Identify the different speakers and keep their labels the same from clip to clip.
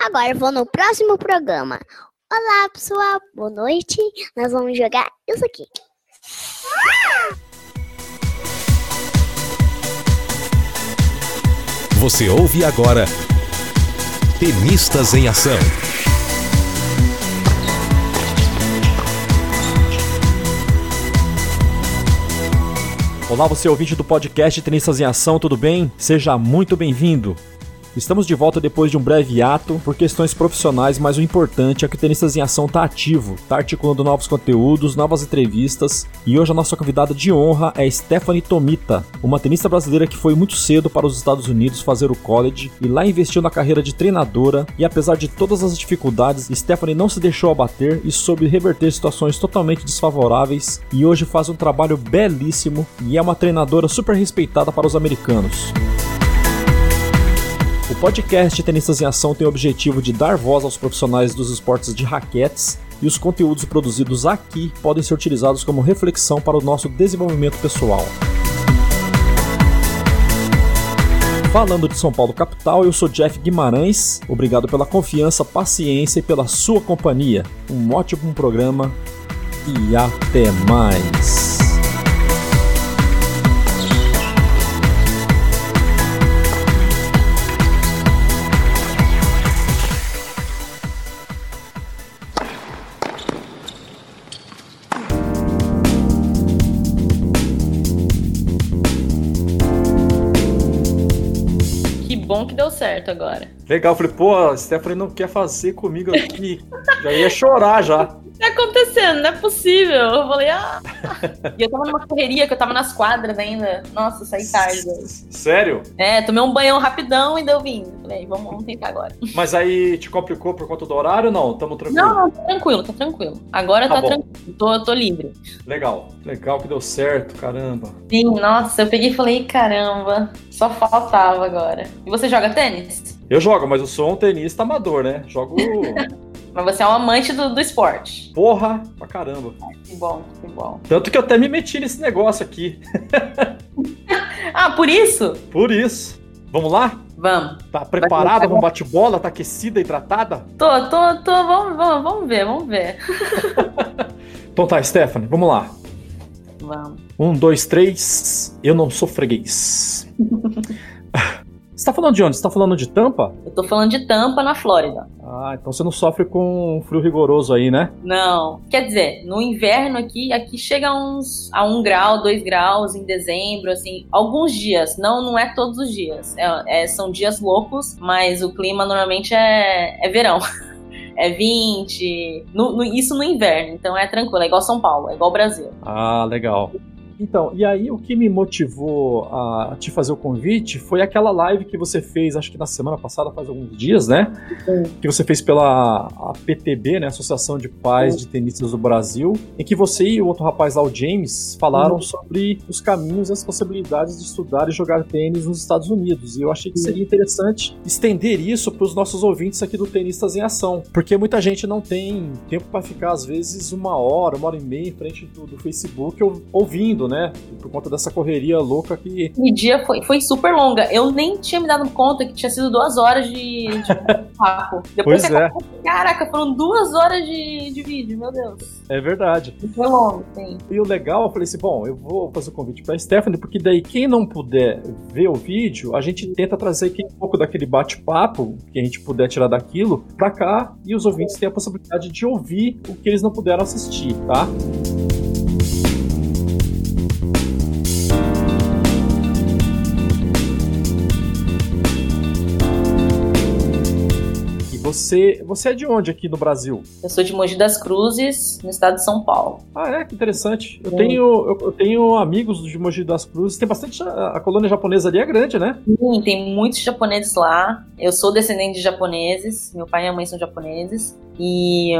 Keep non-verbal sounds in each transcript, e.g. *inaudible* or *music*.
Speaker 1: Agora eu vou no próximo programa. Olá, pessoal. Boa noite. Nós vamos jogar isso aqui.
Speaker 2: Você ouve agora Tenistas em Ação.
Speaker 3: Olá, você ouvinte do podcast Tenistas em Ação, tudo bem? Seja muito bem-vindo. Estamos de volta depois de um breve ato por questões profissionais, mas o importante é que o Tenistas em Ação está ativo, está articulando novos conteúdos, novas entrevistas. E hoje a nossa convidada de honra é Stephanie Tomita, uma tenista brasileira que foi muito cedo para os Estados Unidos fazer o college e lá investiu na carreira de treinadora. E apesar de todas as dificuldades, Stephanie não se deixou abater e soube reverter situações totalmente desfavoráveis. E hoje faz um trabalho belíssimo e é uma treinadora super respeitada para os americanos. O podcast Tenistas em Ação tem o objetivo de dar voz aos profissionais dos esportes de raquetes e os conteúdos produzidos aqui podem ser utilizados como reflexão para o nosso desenvolvimento pessoal. Falando de São Paulo capital, eu sou Jeff Guimarães. Obrigado pela confiança, paciência e pela sua companhia. Um ótimo programa e até mais.
Speaker 4: Bom que deu certo agora.
Speaker 3: Legal, falei, pô, a Stephanie não quer fazer comigo aqui. *laughs* já ia chorar já
Speaker 4: tá acontecendo? Não é possível. Eu falei, ah. *laughs* e eu tava numa correria, que eu tava nas quadras ainda. Nossa, saí tarde.
Speaker 3: Sério?
Speaker 4: É, tomei um banhão rapidão e deu vindo. Falei, vamos, vamos tentar agora. *laughs*
Speaker 3: Mas aí te complicou por conta do horário ou não? Tamo tranquilo?
Speaker 4: Não, não, tá tranquilo, tá tranquilo. Agora tá, tá tranquilo. Tô, tô livre.
Speaker 3: Legal, legal que deu certo, caramba.
Speaker 4: Sim, nossa, eu peguei e falei, caramba, só faltava agora. E você joga tênis?
Speaker 3: Eu jogo, mas eu sou um tenista amador, né? Jogo *laughs*
Speaker 4: Mas você é um amante do, do esporte.
Speaker 3: Porra, pra caramba.
Speaker 4: Que bom, que bom.
Speaker 3: Tanto que eu até me meti nesse negócio aqui. *laughs*
Speaker 4: ah, por isso?
Speaker 3: Por isso. Vamos lá?
Speaker 4: Vamos.
Speaker 3: Tá preparada? Vamos bate-bola? Tá aquecida, hidratada?
Speaker 4: Tô, tô, tô. Vamos, vamos, vamos ver, vamos ver. *laughs*
Speaker 3: então tá, Stephanie, vamos lá.
Speaker 4: Vamos.
Speaker 3: Um, dois, três. Eu não sou freguês. *laughs* Você tá falando de onde? Você tá falando de Tampa?
Speaker 4: Eu tô falando de Tampa, na Flórida.
Speaker 3: Ah, então você não sofre com frio rigoroso aí, né?
Speaker 4: Não. Quer dizer, no inverno aqui, aqui chega uns a um grau, dois graus em dezembro, assim, alguns dias. Não, não é todos os dias. É, é, são dias loucos, mas o clima normalmente é, é verão. *laughs* é 20, no, no, isso no inverno, então é tranquilo, é igual São Paulo, é igual Brasil.
Speaker 3: Ah, legal. Então, e aí o que me motivou a te fazer o convite foi aquela live que você fez, acho que na semana passada, faz alguns dias, né? Sim. Que você fez pela PTB, né? Associação de Pais Sim. de Tenistas do Brasil, em que você e o outro rapaz lá, o James, falaram sobre os caminhos e as possibilidades de estudar e jogar tênis nos Estados Unidos. E eu achei que seria interessante estender isso para os nossos ouvintes aqui do Tenistas em Ação, porque muita gente não tem tempo para ficar, às vezes, uma hora, uma hora e meia em frente do, do Facebook ouvindo né? Por conta dessa correria louca que.
Speaker 4: O dia foi, foi super longa. Eu nem tinha me dado conta que tinha sido duas horas de, de *laughs* papo. Depois
Speaker 3: pois é.
Speaker 4: Caraca, foram duas horas de, de vídeo, meu Deus.
Speaker 3: É verdade.
Speaker 4: Foi longo, sim.
Speaker 3: E o legal, eu falei assim: bom, eu vou fazer o convite pra Stephanie, porque daí quem não puder ver o vídeo, a gente tenta trazer aqui um pouco daquele bate-papo que a gente puder tirar daquilo pra cá e os ouvintes têm a possibilidade de ouvir o que eles não puderam assistir, tá? Você, você é de onde aqui no Brasil?
Speaker 4: Eu sou de Mogi das Cruzes, no estado de São Paulo.
Speaker 3: Ah, é? Que interessante. Eu, tenho, eu, eu, tenho amigos de Mogi das Cruzes. Tem bastante. A colônia japonesa ali é grande, né?
Speaker 4: Sim, tem muitos japoneses lá. Eu sou descendente de japoneses. Meu pai e minha mãe são japoneses. E,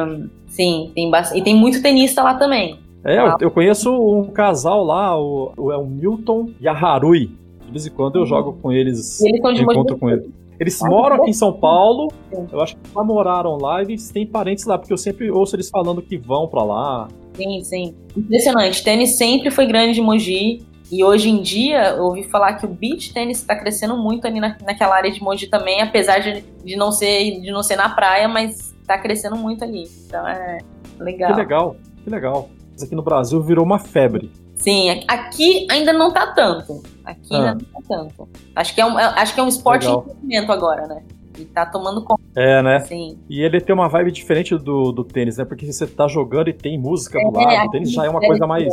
Speaker 4: sim, tem bastante. E tem muito tenista lá também.
Speaker 3: É, eu, eu conheço um casal lá, o, o, é o Milton e a Harui. De vez em quando eu uhum. jogo com eles.
Speaker 4: Eles
Speaker 3: encontro com eles. Eles moram aqui em São Paulo. Eu acho que já moraram lá e eles têm parentes lá, porque eu sempre ouço eles falando que vão para lá.
Speaker 4: Sim, sim. Impressionante. Tênis sempre foi grande de Mogi. E hoje em dia, eu ouvi falar que o beach tênis está crescendo muito ali na, naquela área de Mogi também, apesar de, de, não ser, de não ser na praia, mas está crescendo muito ali. Então é legal.
Speaker 3: Que legal, que legal. Isso aqui no Brasil virou uma febre.
Speaker 4: Sim, aqui ainda não tá tanto. Aqui ah. ainda não tá tanto. Acho que é um, é, acho que é um esporte legal. em crescimento agora, né? E tá tomando conta.
Speaker 3: É, né?
Speaker 4: Sim.
Speaker 3: E ele tem uma vibe diferente do, do tênis, né? Porque você tá jogando e tem música é, do lado. O tênis já é uma coisa mais.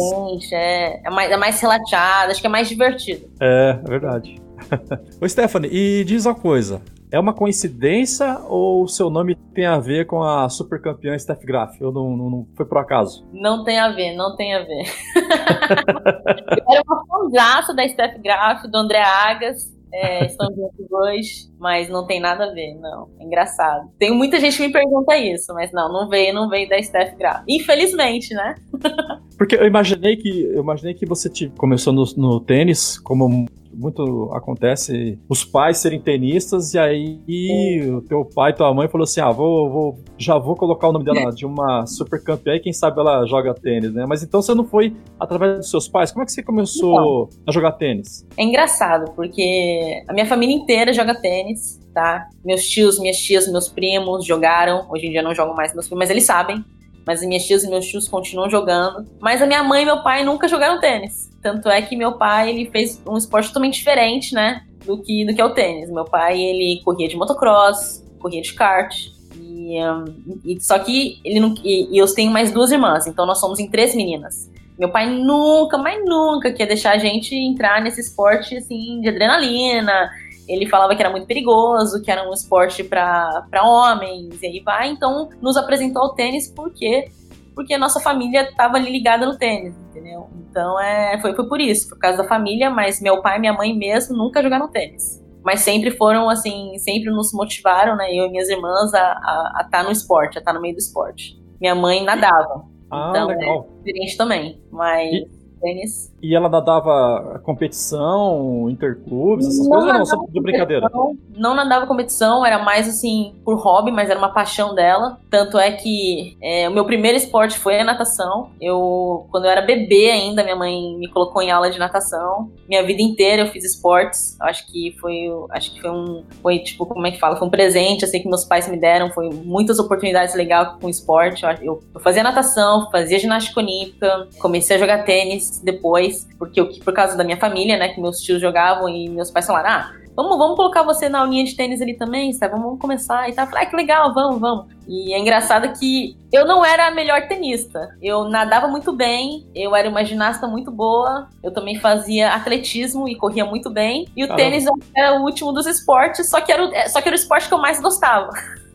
Speaker 4: É, é mais. É mais relaxado, acho que é mais divertido.
Speaker 3: É, é verdade. *laughs* Ô, Stephanie, e diz uma coisa. É uma coincidência ou o seu nome tem a ver com a super campeã Steph Graf? Ou não, não, não, foi por acaso?
Speaker 4: Não tem a ver, não tem a ver. eu *laughs* era uma fãzaça da Steph Graf, do André Agas. É, estão juntos hoje, mas não tem nada a ver, não. É engraçado. Tem muita gente que me pergunta isso, mas não, não veio, não veio da Steph Graf. Infelizmente, né? *laughs*
Speaker 3: Porque eu imaginei que eu imaginei que você te, começou no, no tênis como muito acontece os pais serem tenistas e aí o teu pai, tua mãe falou assim: "Ah, vou, vou já vou colocar o nome dela de uma super campeã e quem sabe ela joga tênis, né? Mas então você não foi através dos seus pais? Como é que você começou então, a jogar tênis?
Speaker 4: É engraçado, porque a minha família inteira joga tênis, tá? Meus tios, minhas tias, meus primos jogaram. Hoje em dia não jogam mais meus primos, mas eles sabem. Mas minhas tias e meus tios continuam jogando. Mas a minha mãe e meu pai nunca jogaram tênis. Tanto é que meu pai, ele fez um esporte totalmente diferente, né? Do que, do que é o tênis. Meu pai, ele corria de motocross, corria de kart. E, um, e só que ele não. E, e eu tenho mais duas irmãs, então nós somos em três meninas. Meu pai nunca, mas nunca quer deixar a gente entrar nesse esporte assim de adrenalina. Ele falava que era muito perigoso, que era um esporte para homens, e aí vai. Então, nos apresentou o tênis porque porque a nossa família estava ali ligada no tênis, entendeu? Então é, foi, foi por isso, por causa da família, mas meu pai e minha mãe mesmo nunca jogaram tênis. Mas sempre foram, assim, sempre nos motivaram, né, eu e minhas irmãs, a estar tá no esporte, a estar tá no meio do esporte. Minha mãe nadava.
Speaker 3: Ah,
Speaker 4: então,
Speaker 3: é legal.
Speaker 4: É diferente também, mas...
Speaker 3: E tênis. E ela nadava competição, interclubes, essas não coisas ou não? Só de brincadeira?
Speaker 4: Não nadava competição, era mais assim, por hobby, mas era uma paixão dela. Tanto é que é, o meu primeiro esporte foi a natação. Eu, quando eu era bebê ainda, minha mãe me colocou em aula de natação. Minha vida inteira eu fiz esportes. Acho que foi, acho que foi um, foi tipo, como é que fala? Foi um presente, assim, que meus pais me deram. Foi muitas oportunidades legais com esporte. Eu, eu fazia natação, fazia ginástica olímpica, comecei a jogar tênis depois porque eu, por causa da minha família, né, que meus tios jogavam e meus pais falaram, ah, vamos, vamos colocar você na aulinha de tênis ali também, sabe? Vamos começar e tal. Eu falei, ah, que legal, vamos, vamos. E é engraçado que eu não era a melhor tenista. Eu nadava muito bem, eu era uma ginasta muito boa, eu também fazia atletismo e corria muito bem. E o Caramba. tênis era o último dos esportes, só que era, só que era o esporte que eu mais gostava. *laughs*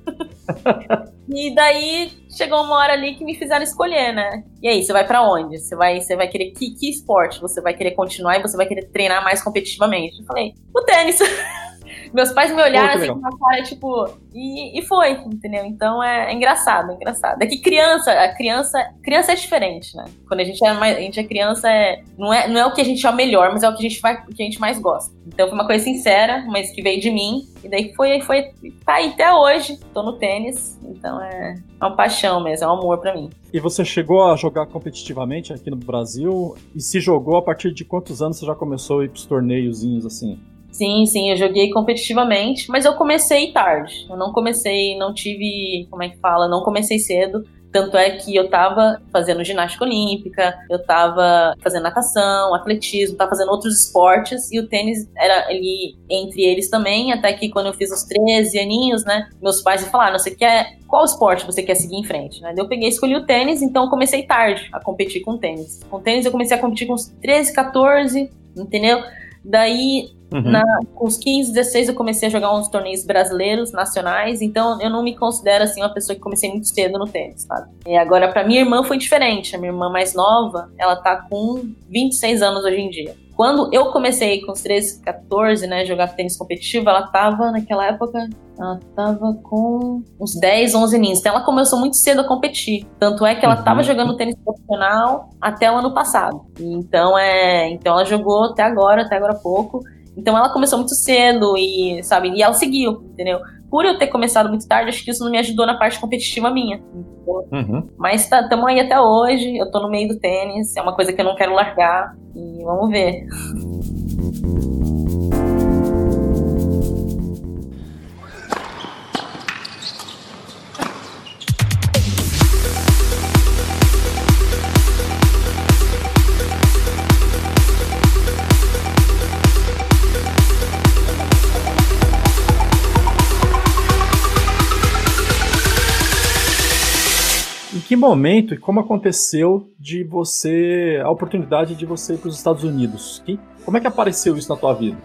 Speaker 4: e daí chegou uma hora ali que me fizeram escolher, né? E aí, você vai para onde? Você vai, você vai querer que, que esporte? Você vai querer continuar e você vai querer treinar mais competitivamente? Eu falei, o tênis. *laughs* Meus pais me olharam assim com uma cara, tipo, e, e foi, entendeu? Então é, é, engraçado, é engraçado. É que criança, a criança, criança é diferente, né? Quando a gente é, mais, a gente é criança, é, não, é, não é o que a gente é o melhor, mas é o que a gente, vai, que a gente mais gosta. Então foi uma coisa sincera, mas que veio de mim. E daí foi, foi, tá aí até hoje. Tô no tênis, então é, é uma paixão mesmo, é um amor para mim.
Speaker 3: E você chegou a jogar competitivamente aqui no Brasil? E se jogou a partir de quantos anos você já começou a ir pros torneiozinhos assim?
Speaker 4: Sim, sim, eu joguei competitivamente, mas eu comecei tarde. Eu não comecei, não tive, como é que fala, não comecei cedo. Tanto é que eu tava fazendo ginástica olímpica, eu tava fazendo natação, atletismo, tava fazendo outros esportes e o tênis era ali entre eles também, até que quando eu fiz os 13 aninhos, né, meus pais me falaram, você quer, qual esporte você quer seguir em frente, né? Eu peguei escolhi o tênis, então eu comecei tarde a competir com tênis. Com tênis eu comecei a competir com uns 13, 14, entendeu? Daí Uhum. Na, com os 15, 16 eu comecei a jogar uns torneios brasileiros, nacionais, então eu não me considero assim uma pessoa que comecei muito cedo no tênis, sabe? E agora para minha irmã foi diferente, a minha irmã mais nova, ela tá com 26 anos hoje em dia. Quando eu comecei com os 13, 14, né, jogar tênis competitivo, ela tava naquela época, ela tava com uns 10, 11 aninhos. Então ela começou muito cedo a competir. Tanto é que ela uhum. tava jogando tênis profissional até o ano passado. Então é, então ela jogou até agora, até agora pouco. Então ela começou muito cedo e, sabe, e ela seguiu, entendeu? Por eu ter começado muito tarde, acho que isso não me ajudou na parte competitiva minha.
Speaker 3: Uhum.
Speaker 4: Mas estamos tá, aí até hoje, eu tô no meio do tênis, é uma coisa que eu não quero largar. E vamos ver. *laughs*
Speaker 3: que momento e como aconteceu de você a oportunidade de você ir para os Estados Unidos? Que, como é que apareceu isso na tua vida?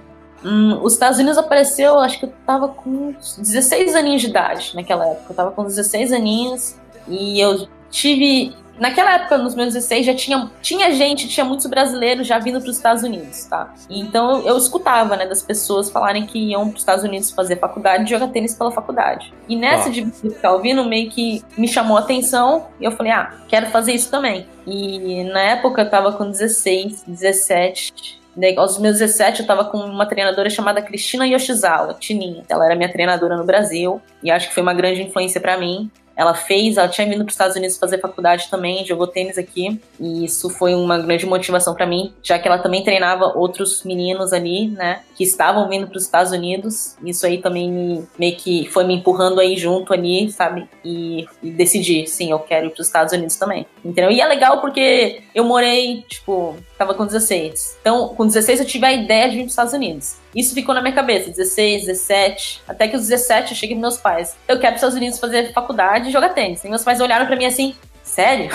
Speaker 4: Hum, os Estados Unidos apareceu, acho que eu tava com 16 aninhos de idade naquela época. Eu tava com 16 aninhos e eu tive Naquela época, nos meus 16, já tinha, tinha gente, tinha muitos brasileiros já vindo para os Estados Unidos, tá? Então eu, eu, escutava, né, das pessoas falarem que iam para os Estados Unidos fazer faculdade e jogar tênis pela faculdade. E nessa ah. de ficar ouvindo, meio que me chamou a atenção e eu falei, ah, quero fazer isso também. E na época eu tava com 16, 17, aos meus 17, eu estava com uma treinadora chamada Cristina Yoshizawa, Tininha. Ela era minha treinadora no Brasil e acho que foi uma grande influência para mim. Ela fez, ela tinha vindo para os Estados Unidos fazer faculdade também, jogou tênis aqui, e isso foi uma grande motivação para mim, já que ela também treinava outros meninos ali, né, que estavam vindo para os Estados Unidos. Isso aí também me, meio que foi me empurrando aí junto ali, sabe? E, e decidi, sim, eu quero ir para os Estados Unidos também. Entendeu? E é legal porque eu morei, tipo, tava com 16. Então, com 16 eu tive a ideia de vir para os Estados Unidos. Isso ficou na minha cabeça, 16, 17, até que os 17 eu cheguei pros meus pais. Eu quero para os Estados Unidos fazer faculdade e jogar tênis. E meus pais olharam para mim assim, sério?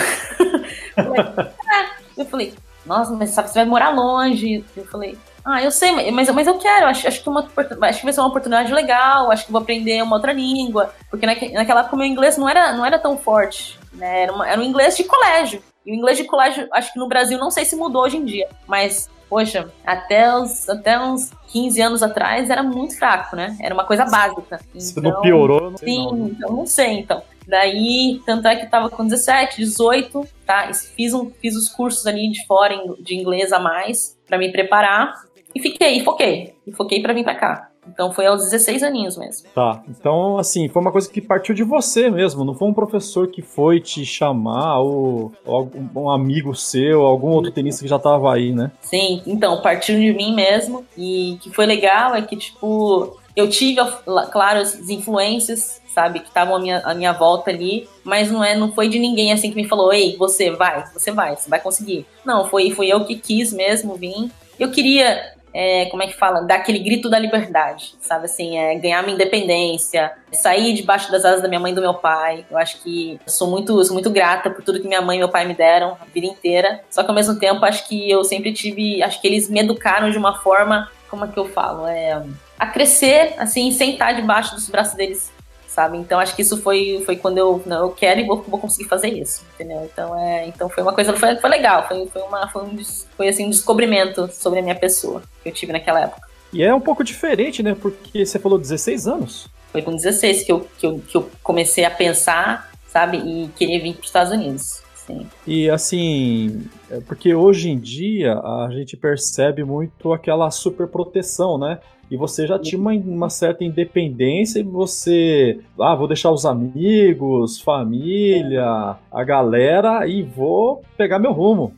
Speaker 4: *laughs* eu falei, nossa, mas sabe, você vai morar longe. Eu falei, ah, eu sei, mas, mas eu quero, acho, acho, que uma, acho que vai ser uma oportunidade legal, acho que vou aprender uma outra língua. Porque naquela época o meu inglês não era, não era tão forte, né? Era, uma, era um inglês de colégio. E o inglês de colégio, acho que no Brasil, não sei se mudou hoje em dia, mas poxa, até uns, até uns 15 anos atrás era muito fraco, né? Era uma coisa básica.
Speaker 3: Se não piorou, não sei
Speaker 4: Sim, não, então não sei, então. Daí, tanto é que eu tava com 17, 18, tá? Fiz, um, fiz os cursos ali de fora de inglês a mais para me preparar e fiquei, e foquei. E foquei para vir para cá. Então foi aos 16 aninhos mesmo.
Speaker 3: Tá. Então, assim, foi uma coisa que partiu de você mesmo. Não foi um professor que foi te chamar, ou, ou um amigo seu, algum outro tenista que já tava aí, né?
Speaker 4: Sim, então, partiu de mim mesmo. E que foi legal é que, tipo, eu tive, claro, as influências, sabe, que estavam à minha, à minha volta ali, mas não é, não foi de ninguém assim que me falou, ei, você vai, você vai, você vai conseguir. Não, foi, foi eu que quis mesmo vir. Eu queria é, como é que fala, dar aquele grito da liberdade, sabe assim, é, ganhar minha independência, sair debaixo das asas da minha mãe e do meu pai. Eu acho que eu sou muito, sou muito grata por tudo que minha mãe e meu pai me deram a vida inteira. Só que ao mesmo tempo acho que eu sempre tive, acho que eles me educaram de uma forma, como é que eu falo, é a crescer assim, sem estar debaixo dos braços deles sabe? Então acho que isso foi, foi quando eu, não, eu quero e vou, vou conseguir fazer isso, entendeu? Então, é, então foi uma coisa, foi, foi legal, foi, foi, uma, foi, um, foi assim, um descobrimento sobre a minha pessoa que eu tive naquela época.
Speaker 3: E é um pouco diferente, né? Porque você falou 16 anos.
Speaker 4: Foi com 16 que eu, que eu, que eu comecei a pensar, sabe? E querer vir para os Estados Unidos. Sim.
Speaker 3: E assim, é porque hoje em dia a gente percebe muito aquela super proteção, né? E você já tinha uma, uma, certa independência e você, ah, vou deixar os amigos, família, a galera e vou pegar meu rumo.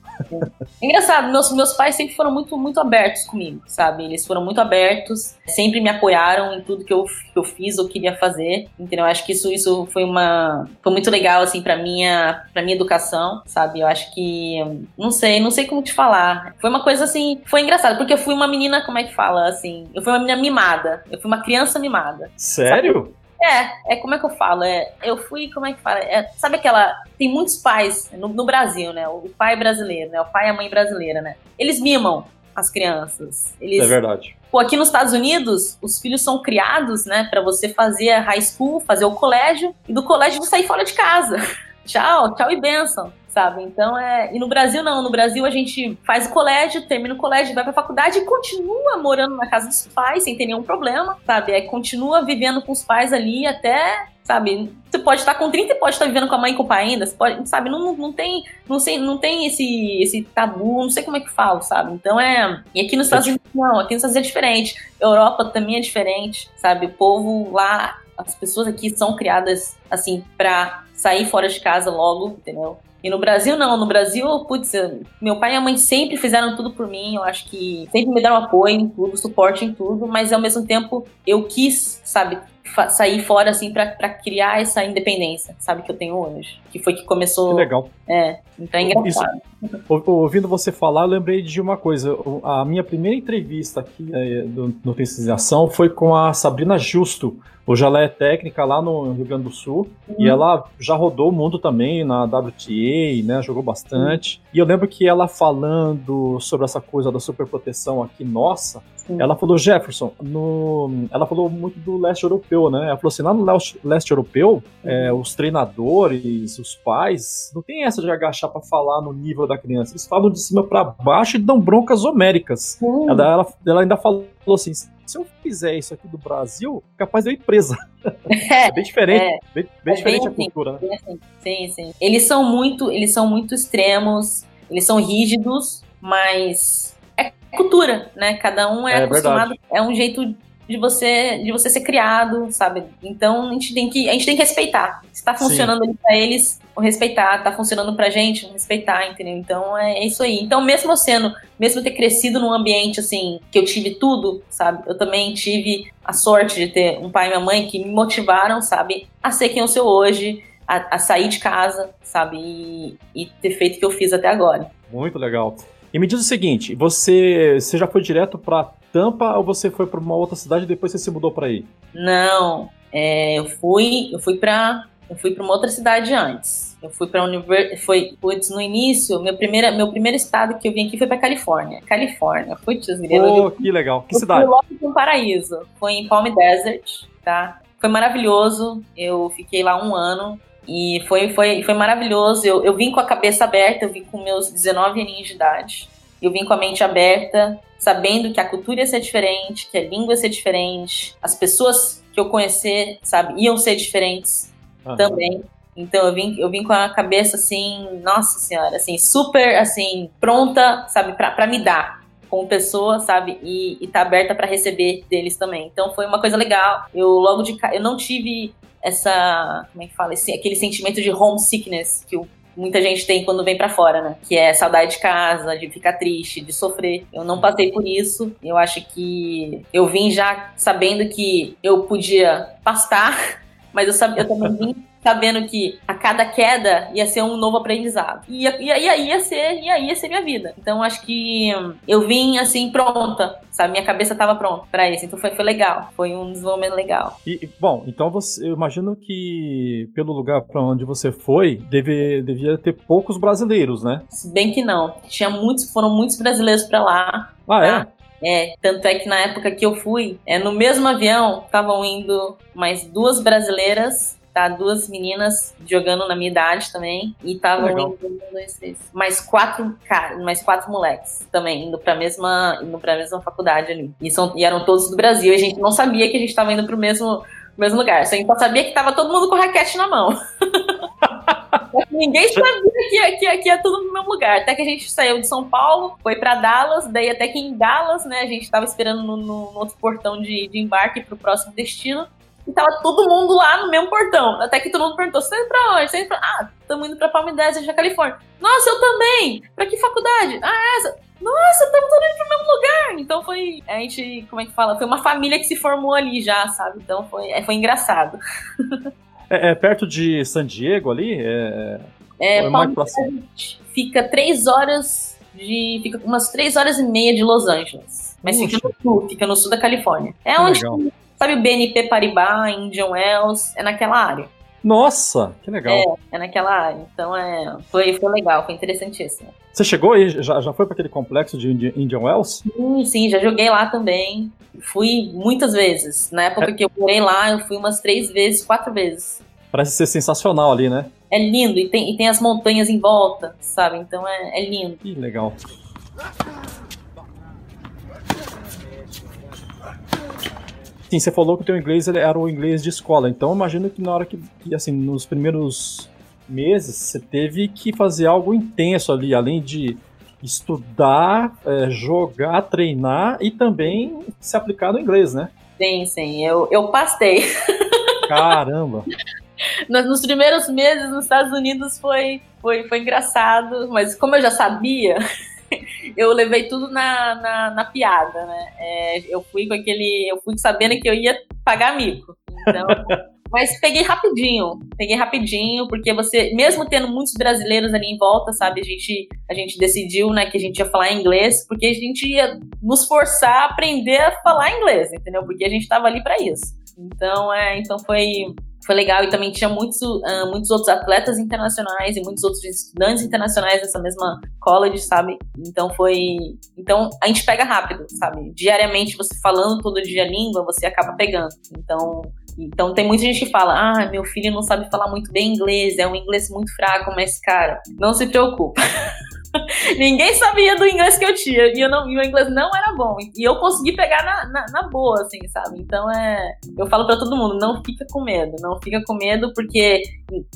Speaker 4: Engraçado, meus, meus pais sempre foram muito, muito abertos comigo, sabe? Eles foram muito abertos, sempre me apoiaram em tudo que eu, que eu fiz ou queria fazer. Entendeu? Eu acho que isso, isso foi uma. Foi muito legal, assim, pra minha, pra minha educação, sabe? Eu acho que. Não sei, não sei como te falar. Foi uma coisa assim. Foi engraçado, porque eu fui uma menina, como é que fala? Assim, eu fui uma menina mimada. Eu fui uma criança mimada.
Speaker 3: Sério?
Speaker 4: Sabe? É, é como é que eu falo? É, eu fui, como é que fala? É, sabe aquela. Tem muitos pais no, no, Brasil, né? O pai brasileiro, né? O pai e a mãe brasileira, né? Eles mimam as crianças. Eles,
Speaker 3: é verdade.
Speaker 4: Pô, aqui nos Estados Unidos, os filhos são criados, né, para você fazer high school, fazer o colégio, e do colégio você sair fora de casa. *laughs* tchau, tchau e benção sabe? Então é. E no Brasil não, no Brasil a gente faz o colégio, termina o colégio, vai pra faculdade e continua morando na casa dos pais sem ter nenhum problema, sabe? É, continua vivendo com os pais ali até sabe? Você pode estar com 30 e pode estar vivendo com a mãe e com o pai ainda, você pode, sabe? Não, não tem, não sei, não tem esse, esse tabu, não sei como é que falo, sabe? Então é, e aqui nos Estados Unidos não, aqui nos Estados Unidos é diferente. Europa também é diferente, sabe? O povo lá, as pessoas aqui são criadas assim para sair fora de casa logo, entendeu? E no Brasil, não. No Brasil, putz, meu pai e a mãe sempre fizeram tudo por mim. Eu acho que sempre me deram apoio em tudo, suporte em tudo, mas ao mesmo tempo eu quis, sabe, sair fora, assim, para criar essa independência, sabe, que eu tenho hoje. Que foi que começou.
Speaker 3: Que legal.
Speaker 4: É, então é engraçado.
Speaker 3: Isso, ouvindo você falar, eu lembrei de uma coisa. A minha primeira entrevista aqui é, do Noticiação foi com a Sabrina Justo. Hoje ela é técnica lá no Rio Grande do Sul uhum. e ela já rodou o mundo também na WTA, né? Jogou bastante. Uhum. E eu lembro que ela falando sobre essa coisa da superproteção aqui nossa, ela falou, Jefferson, no... ela falou muito do leste europeu, né? Ela falou assim: lá no leste europeu, é, os treinadores, os pais, não tem essa de agachar para falar no nível da criança. Eles falam de cima para baixo e dão broncas homéricas. Uhum. Ela, ela, ela, ainda falou assim: se eu fizer isso aqui do Brasil, capaz de eu ir presa. É, *laughs* é bem diferente, é, bem, bem é diferente bem a assim, cultura, né?
Speaker 4: Assim. Sim, sim. Eles são muito, eles são muito extremos, eles são rígidos, mas cultura, né? Cada um é, é acostumado, verdade. é um jeito de você de você ser criado, sabe? Então a gente tem que a gente tem que respeitar. Se tá funcionando ali para eles, respeitar, tá funcionando pra gente, respeitar, entendeu? Então é, isso aí. Então mesmo eu sendo, mesmo ter crescido num ambiente assim, que eu tive tudo, sabe? Eu também tive a sorte de ter um pai e uma mãe que me motivaram, sabe, a ser quem eu sou hoje, a, a sair de casa, sabe? E, e ter feito o que eu fiz até agora.
Speaker 3: Muito legal. E me diz o seguinte, você, você já foi direto para Tampa ou você foi para uma outra cidade e depois você se mudou para aí?
Speaker 4: Não, é, eu fui, eu fui para eu fui para uma outra cidade antes. Eu fui para univers... foi putz, no início, meu primeiro meu primeiro estado que eu vim aqui foi para Califórnia. Califórnia. Putz,
Speaker 3: oh, que legal. Que eu cidade?
Speaker 4: Fui logo um paraíso. Foi em Palm Desert, tá? Foi maravilhoso. Eu fiquei lá um ano. E foi, foi, foi maravilhoso. Eu, eu vim com a cabeça aberta, eu vim com meus 19 aninhos de idade. Eu vim com a mente aberta, sabendo que a cultura ia ser diferente, que a língua ia ser diferente, as pessoas que eu conhecer, sabe, iam ser diferentes uhum. também. Então eu vim, eu vim com a cabeça assim, nossa senhora, assim, super assim, pronta, sabe, para me dar como pessoa, sabe, e, e tá aberta para receber deles também. Então foi uma coisa legal. Eu logo de eu não tive essa, como é que fala, esse, aquele sentimento de homesickness que o muita gente tem quando vem para fora, né? Que é saudade de casa, de ficar triste, de sofrer. Eu não passei por isso. Eu acho que eu vim já sabendo que eu podia pastar, mas eu, sabia, eu também vim sabendo que a cada queda ia ser um novo aprendizado. E ia, ia, ia, ser, ia, ia ser minha vida. Então acho que eu vim assim pronta, sabe? Minha cabeça estava pronta para isso. Então foi, foi legal. Foi um desenvolvimento legal.
Speaker 3: E, bom, então você, eu imagino que pelo lugar para onde você foi, deve, devia ter poucos brasileiros, né?
Speaker 4: Se bem que não. Tinha muitos, foram muitos brasileiros para lá.
Speaker 3: Ah, é? É,
Speaker 4: tanto é que na época que eu fui, é, no mesmo avião estavam indo mais duas brasileiras tá? Duas meninas jogando na minha idade também. E estavam indo um, dois, três. Mais quatro, cara, mais quatro moleques também, indo pra mesma, indo pra mesma faculdade ali. E, são, e eram todos do Brasil. E a gente não sabia que a gente tava indo pro mesmo, mesmo lugar. Só a gente só sabia que tava todo mundo com raquete na mão. *laughs* Ninguém sabia que ia, que ia tudo no mesmo lugar. Até que a gente saiu de São Paulo, foi para Dallas, daí até que em Dallas, né, a gente tava esperando no, no, no outro portão de, de embarque pro próximo destino. E tava todo mundo lá no mesmo portão. Até que todo mundo perguntou: você tá indo pra onde? Você tá indo pra... Ah, estamos indo pra Palm Desert, na Califórnia. Nossa, eu também! Pra que faculdade? Ah, essa. Nossa, estamos todos indo pro mesmo lugar! Então foi. A gente, como é que fala? Foi uma família que se formou ali já, sabe? Então foi, é, foi engraçado. *laughs*
Speaker 3: É, é perto de San Diego ali? É,
Speaker 4: é, é Palm Desert fica três horas de. Fica umas três horas e meia de Los Angeles. Mas Puxa. fica no sul, fica no sul da Califórnia. É que onde legal. Sabe o BNP Paribas, Indian Wells? É naquela área.
Speaker 3: Nossa, que legal.
Speaker 4: É, é naquela área. Então é, foi, foi legal, foi interessantíssimo.
Speaker 3: Você chegou aí, já, já foi para aquele complexo de Indian Wells?
Speaker 4: Sim, sim, já joguei lá também. Fui muitas vezes. Na época é. que eu morei lá, eu fui umas três vezes, quatro vezes.
Speaker 3: Parece ser sensacional ali, né?
Speaker 4: É lindo, e tem, e tem as montanhas em volta, sabe? Então é, é lindo.
Speaker 3: Que legal. Sim, você falou que o teu inglês era o inglês de escola, então imagino que na hora que, que, assim, nos primeiros meses, você teve que fazer algo intenso ali, além de estudar, é, jogar, treinar e também se aplicar no inglês, né?
Speaker 4: Sim, sim, eu, eu passei. *laughs*
Speaker 3: Caramba!
Speaker 4: Nos primeiros meses nos Estados Unidos foi, foi, foi engraçado, mas como eu já sabia, *laughs* eu levei tudo na, na, na piada, né? É, eu fui com aquele. Eu fui sabendo que eu ia pagar mico. Então. *laughs* Mas peguei rapidinho, peguei rapidinho, porque você, mesmo tendo muitos brasileiros ali em volta, sabe, a gente, a gente decidiu, né, que a gente ia falar inglês, porque a gente ia nos forçar a aprender a falar inglês, entendeu? Porque a gente estava ali para isso. Então, é, então foi, foi legal e também tinha muitos, uh, muitos outros atletas internacionais e muitos outros estudantes internacionais nessa mesma college, sabe? Então foi. Então a gente pega rápido, sabe? Diariamente, você falando todo dia a língua, você acaba pegando. Então. Então tem muita gente que fala, ah, meu filho não sabe falar muito bem inglês, é um inglês muito fraco, mas cara, não se preocupa. *laughs* *laughs* Ninguém sabia do inglês que eu tinha. E, eu não, e o inglês não era bom. E eu consegui pegar na, na, na, boa, assim, sabe? Então é. Eu falo para todo mundo, não fica com medo. Não fica com medo, porque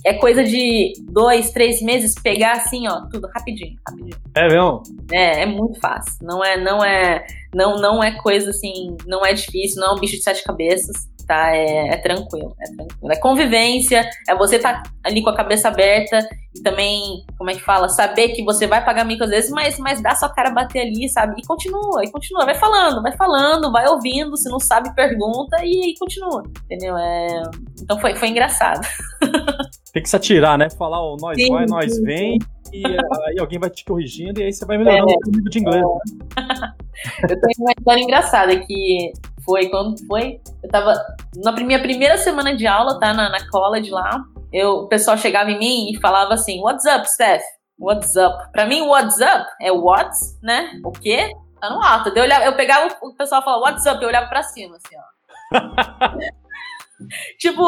Speaker 4: é coisa de dois, três meses pegar assim, ó, tudo rapidinho, rapidinho.
Speaker 3: É mesmo?
Speaker 4: É, é muito fácil. Não é, não é. Não, não é coisa assim, não é difícil, não é um bicho de sete cabeças tá? É, é, tranquilo, é tranquilo. É convivência, é você estar tá ali com a cabeça aberta e também, como é que fala, saber que você vai pagar mico às vezes, mas, mas dá sua cara bater ali, sabe? E continua, e continua, vai falando, vai falando, vai ouvindo, se não sabe, pergunta e, e continua, entendeu? É... Então foi, foi engraçado. *laughs*
Speaker 3: Tem que se atirar, né? Falar, o oh, nós sim, vai, nós sim. vem, e aí alguém vai te corrigindo e aí você vai melhorando é. o nível de inglês. Né? *laughs*
Speaker 4: Eu tenho uma história engraçada que foi quando foi. Eu tava na minha primeira semana de aula, tá? Na, na college lá. Eu, o pessoal chegava em mim e falava assim: What's up, Steph? What's up? Pra mim, what's up é what's, né? O quê? Tá no alto. Eu, olhava, eu pegava o pessoal falava what's up, eu olhava pra cima, assim, ó. *laughs* tipo,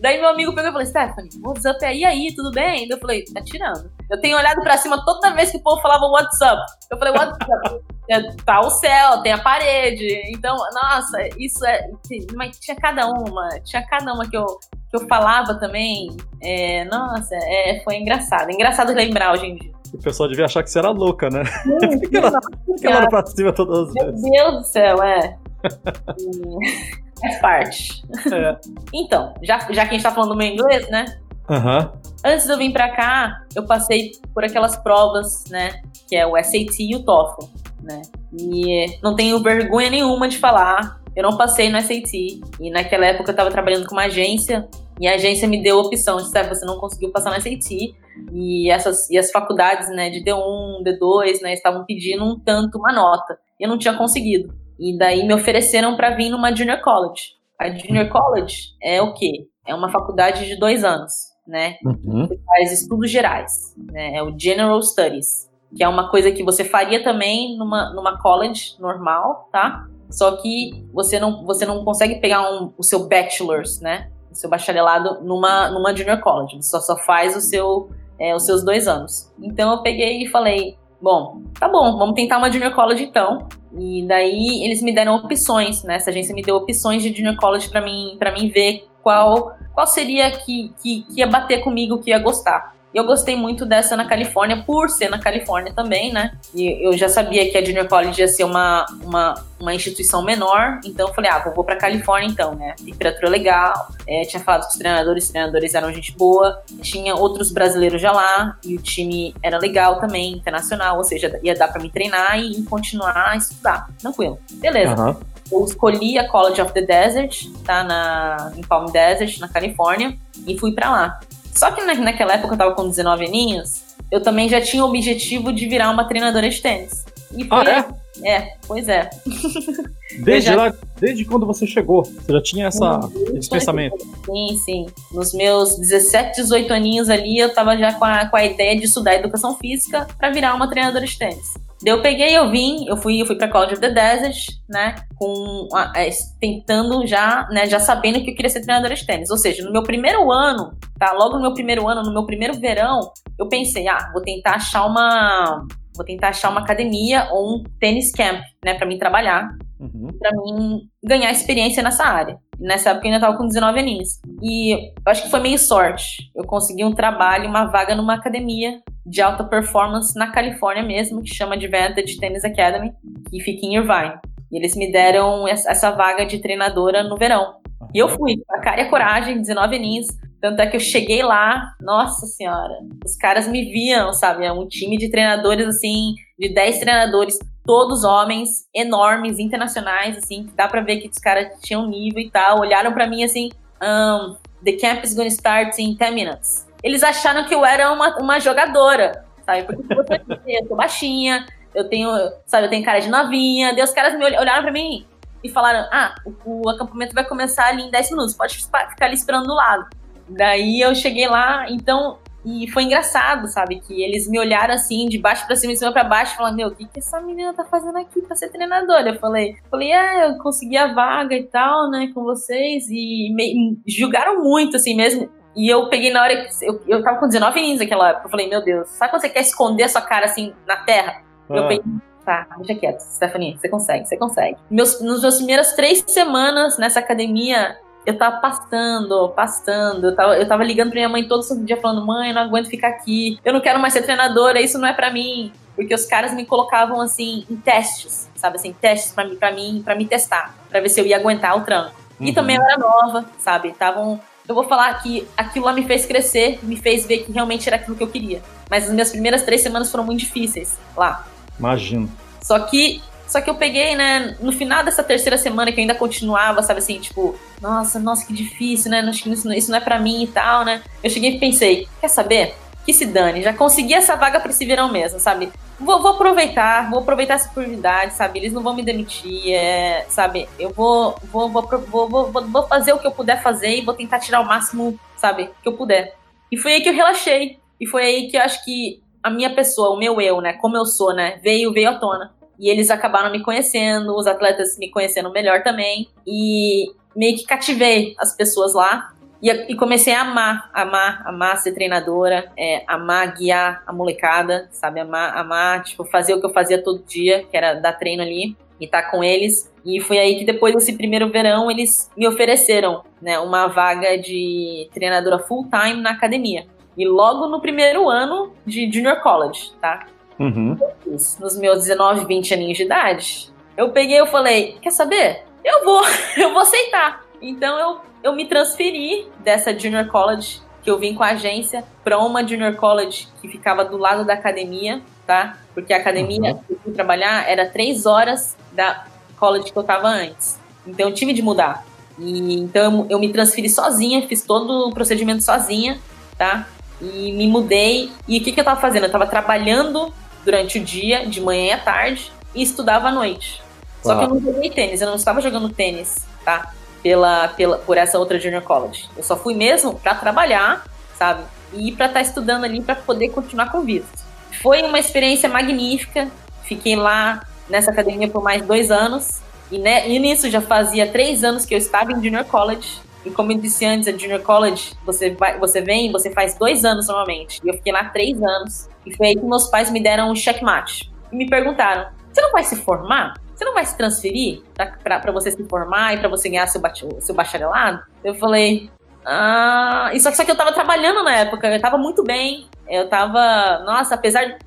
Speaker 4: daí meu amigo pegou e falou, Stephanie, what's up é aí, aí, tudo bem? Eu falei, tá tirando. Eu tenho olhado pra cima toda vez que o povo falava what's up. Eu falei, what's up? *laughs* É, tá o céu, tem a parede. Então, nossa, isso é. Mas tinha cada uma, tinha cada uma que eu, que eu falava também. É, nossa, é, foi engraçado. Engraçado lembrar hoje em dia.
Speaker 3: O pessoal devia achar que você era louca, né? Por que ela, ela pra cima todas as vezes?
Speaker 4: Meu Deus do céu, é. *laughs* Faz parte. É. *laughs* Então, já, já que a gente tá falando do meu inglês, né?
Speaker 3: Uhum.
Speaker 4: Antes de eu vir pra cá, eu passei por aquelas provas, né? Que é o SAT e o TOEFL, né? E não tenho vergonha nenhuma de falar. Eu não passei no SAT. E naquela época eu tava trabalhando com uma agência. E a agência me deu a opção de, sabe, você não conseguiu passar no SAT. E, essas, e as faculdades, né, de D1, D2, né, estavam pedindo um tanto, uma nota. E eu não tinha conseguido. E daí me ofereceram para vir numa junior college. A junior college é o quê? É uma faculdade de dois anos, né? Uhum. Você faz estudos gerais, né? É o General Studies, que é uma coisa que você faria também numa, numa college normal, tá? Só que você não, você não consegue pegar um, o seu bachelor's, né? O seu bacharelado numa, numa junior college. Você só, só faz o seu, é, os seus dois anos. Então eu peguei e falei, bom, tá bom, vamos tentar uma junior college então. E daí eles me deram opções, né? Essa agência me deu opções de junior college para mim, para mim ver qual qual seria que, que, que ia bater comigo, que ia gostar. Eu gostei muito dessa na Califórnia, por ser na Califórnia também, né? E eu já sabia que a Junior College ia ser uma, uma, uma instituição menor, então eu falei, ah, vou pra Califórnia então, né? Temperatura legal, é, tinha falado com os treinadores, os treinadores eram gente boa, tinha outros brasileiros já lá, e o time era legal também, internacional, ou seja, ia dar pra me treinar e continuar a estudar, tranquilo. Beleza. Uhum. Eu escolhi a College of the Desert, tá? Na, em Palm Desert, na Califórnia, e fui para lá. Só que na, naquela época eu tava com 19 aninhos, eu também já tinha o objetivo de virar uma treinadora de tênis.
Speaker 3: E foi, ah,
Speaker 4: é? É, pois é. *laughs*
Speaker 3: Desde, já... lá, desde quando você chegou, você já tinha essa, esse pensamento?
Speaker 4: Sim, sim. Nos meus 17, 18 aninhos ali, eu tava já com a, com a ideia de estudar educação física para virar uma treinadora de tênis. Eu peguei, eu vim, eu fui, eu fui para College of the Desert, né, com é, tentando já, né, já sabendo que eu queria ser treinadora de tênis. Ou seja, no meu primeiro ano, tá, logo no meu primeiro ano, no meu primeiro verão, eu pensei, ah, vou tentar achar uma vou tentar achar uma academia ou um tênis camp, né, para mim trabalhar, uhum. para mim ganhar experiência nessa área. Nessa época eu ainda tava com 19 aninhos. E eu acho que foi meio sorte. Eu consegui um trabalho, uma vaga numa academia de alta performance na Califórnia mesmo, que chama de Vantage Tennis Academy, que fica em Irvine. E eles me deram essa vaga de treinadora no verão. E eu fui, a cara e a coragem, 19 aninhos, Tanto é que eu cheguei lá, nossa senhora, os caras me viam, sabe? É um time de treinadores, assim, de 10 treinadores, todos homens, enormes, internacionais, assim, que dá pra ver que os caras tinham nível e tal. Olharam para mim assim, um, the camp is gonna start in 10 minutes. Eles acharam que eu era uma, uma jogadora, sabe? Porque você, *laughs* eu sou baixinha, eu tenho, sabe, eu tenho cara de novinha. Daí os caras me olharam pra mim e falaram: Ah, o, o acampamento vai começar ali em 10 minutos, pode ficar ali esperando do lado. Daí eu cheguei lá, então, e foi engraçado, sabe? Que eles me olharam assim, de baixo pra cima, de cima pra baixo, falando: Meu, o que, que essa menina tá fazendo aqui pra ser treinadora? Eu falei: falei É, eu consegui a vaga e tal, né, com vocês, e me, julgaram muito, assim mesmo. E eu peguei na hora que. Eu, eu tava com 19 anos naquela época. Eu falei, meu Deus, sabe quando você quer esconder a sua cara assim na terra? Ah. Eu peguei. Tá, deixa quieto, Stephanie, você consegue, você consegue. Meus, nos meus primeiras três semanas nessa academia, eu tava pastando, pastando. Eu tava, eu tava ligando pra minha mãe todo dia falando: mãe, eu não aguento ficar aqui. Eu não quero mais ser treinadora, isso não é para mim. Porque os caras me colocavam assim em testes, sabe assim, testes para mim, para mim, para me testar, para ver se eu ia aguentar o tranco. Uhum. E também eu era nova, sabe? Estavam eu vou falar que aquilo lá me fez crescer, me fez ver que realmente era aquilo que eu queria. Mas as minhas primeiras três semanas foram muito difíceis lá.
Speaker 3: Imagino.
Speaker 4: Só que, só que eu peguei, né, no final dessa terceira semana que eu ainda continuava, sabe assim, tipo, nossa, nossa, que difícil, né? Isso, isso não é para mim e tal, né? Eu cheguei e pensei, quer saber? Que se dane, já consegui essa vaga para esse verão mesmo, sabe? Vou, vou, aproveitar, vou aproveitar essa oportunidade, sabe? Eles não vão me demitir, é, sabe? Eu vou vou, vou, vou, vou, vou fazer o que eu puder fazer e vou tentar tirar o máximo, sabe? Que eu puder. E foi aí que eu relaxei. E foi aí que eu acho que a minha pessoa, o meu eu, né? Como eu sou, né? Veio, veio à tona. E eles acabaram me conhecendo, os atletas me conhecendo melhor também. E meio que cativei as pessoas lá. E, e, comecei a amar, amar, amar ser treinadora, é, amar guiar a molecada, sabe? Amar, amar, tipo, fazer o que eu fazia todo dia, que era dar treino ali e estar tá com eles. E foi aí que depois desse primeiro verão eles me ofereceram, né, uma vaga de treinadora full time na academia. E logo no primeiro ano de junior college, tá?
Speaker 3: Uhum.
Speaker 4: Nos meus 19, 20 aninhos de idade, eu peguei e falei, quer saber? Eu vou, *laughs* eu vou aceitar. Então eu eu me transferi dessa junior college que eu vim com a agência para uma junior college que ficava do lado da academia, tá? Porque a academia uhum. que eu fui trabalhar era três horas da college que eu tava antes. Então eu tive de mudar. E, então eu me transferi sozinha, fiz todo o procedimento sozinha, tá? E me mudei. E o que, que eu tava fazendo? Eu tava trabalhando durante o dia, de manhã e à tarde, e estudava à noite. Só que eu não joguei tênis, eu não estava jogando tênis, tá? Pela, pela, por essa outra junior college. Eu só fui mesmo para trabalhar, sabe? E para estar tá estudando ali para poder continuar com visto. Foi uma experiência magnífica. Fiquei lá nessa academia por mais dois anos. E, né, e nisso já fazia três anos que eu estava em junior college. E como eu disse antes, a junior college, você, vai, você vem, você faz dois anos normalmente. E eu fiquei lá três anos. E foi aí que meus pais me deram um checkmate. E me perguntaram: você não vai se formar? Você não vai se transferir para você se formar e para você ganhar seu, seu bacharelado? Eu falei, ah, só, só que eu tava trabalhando na época, eu tava muito bem, eu tava, nossa, apesar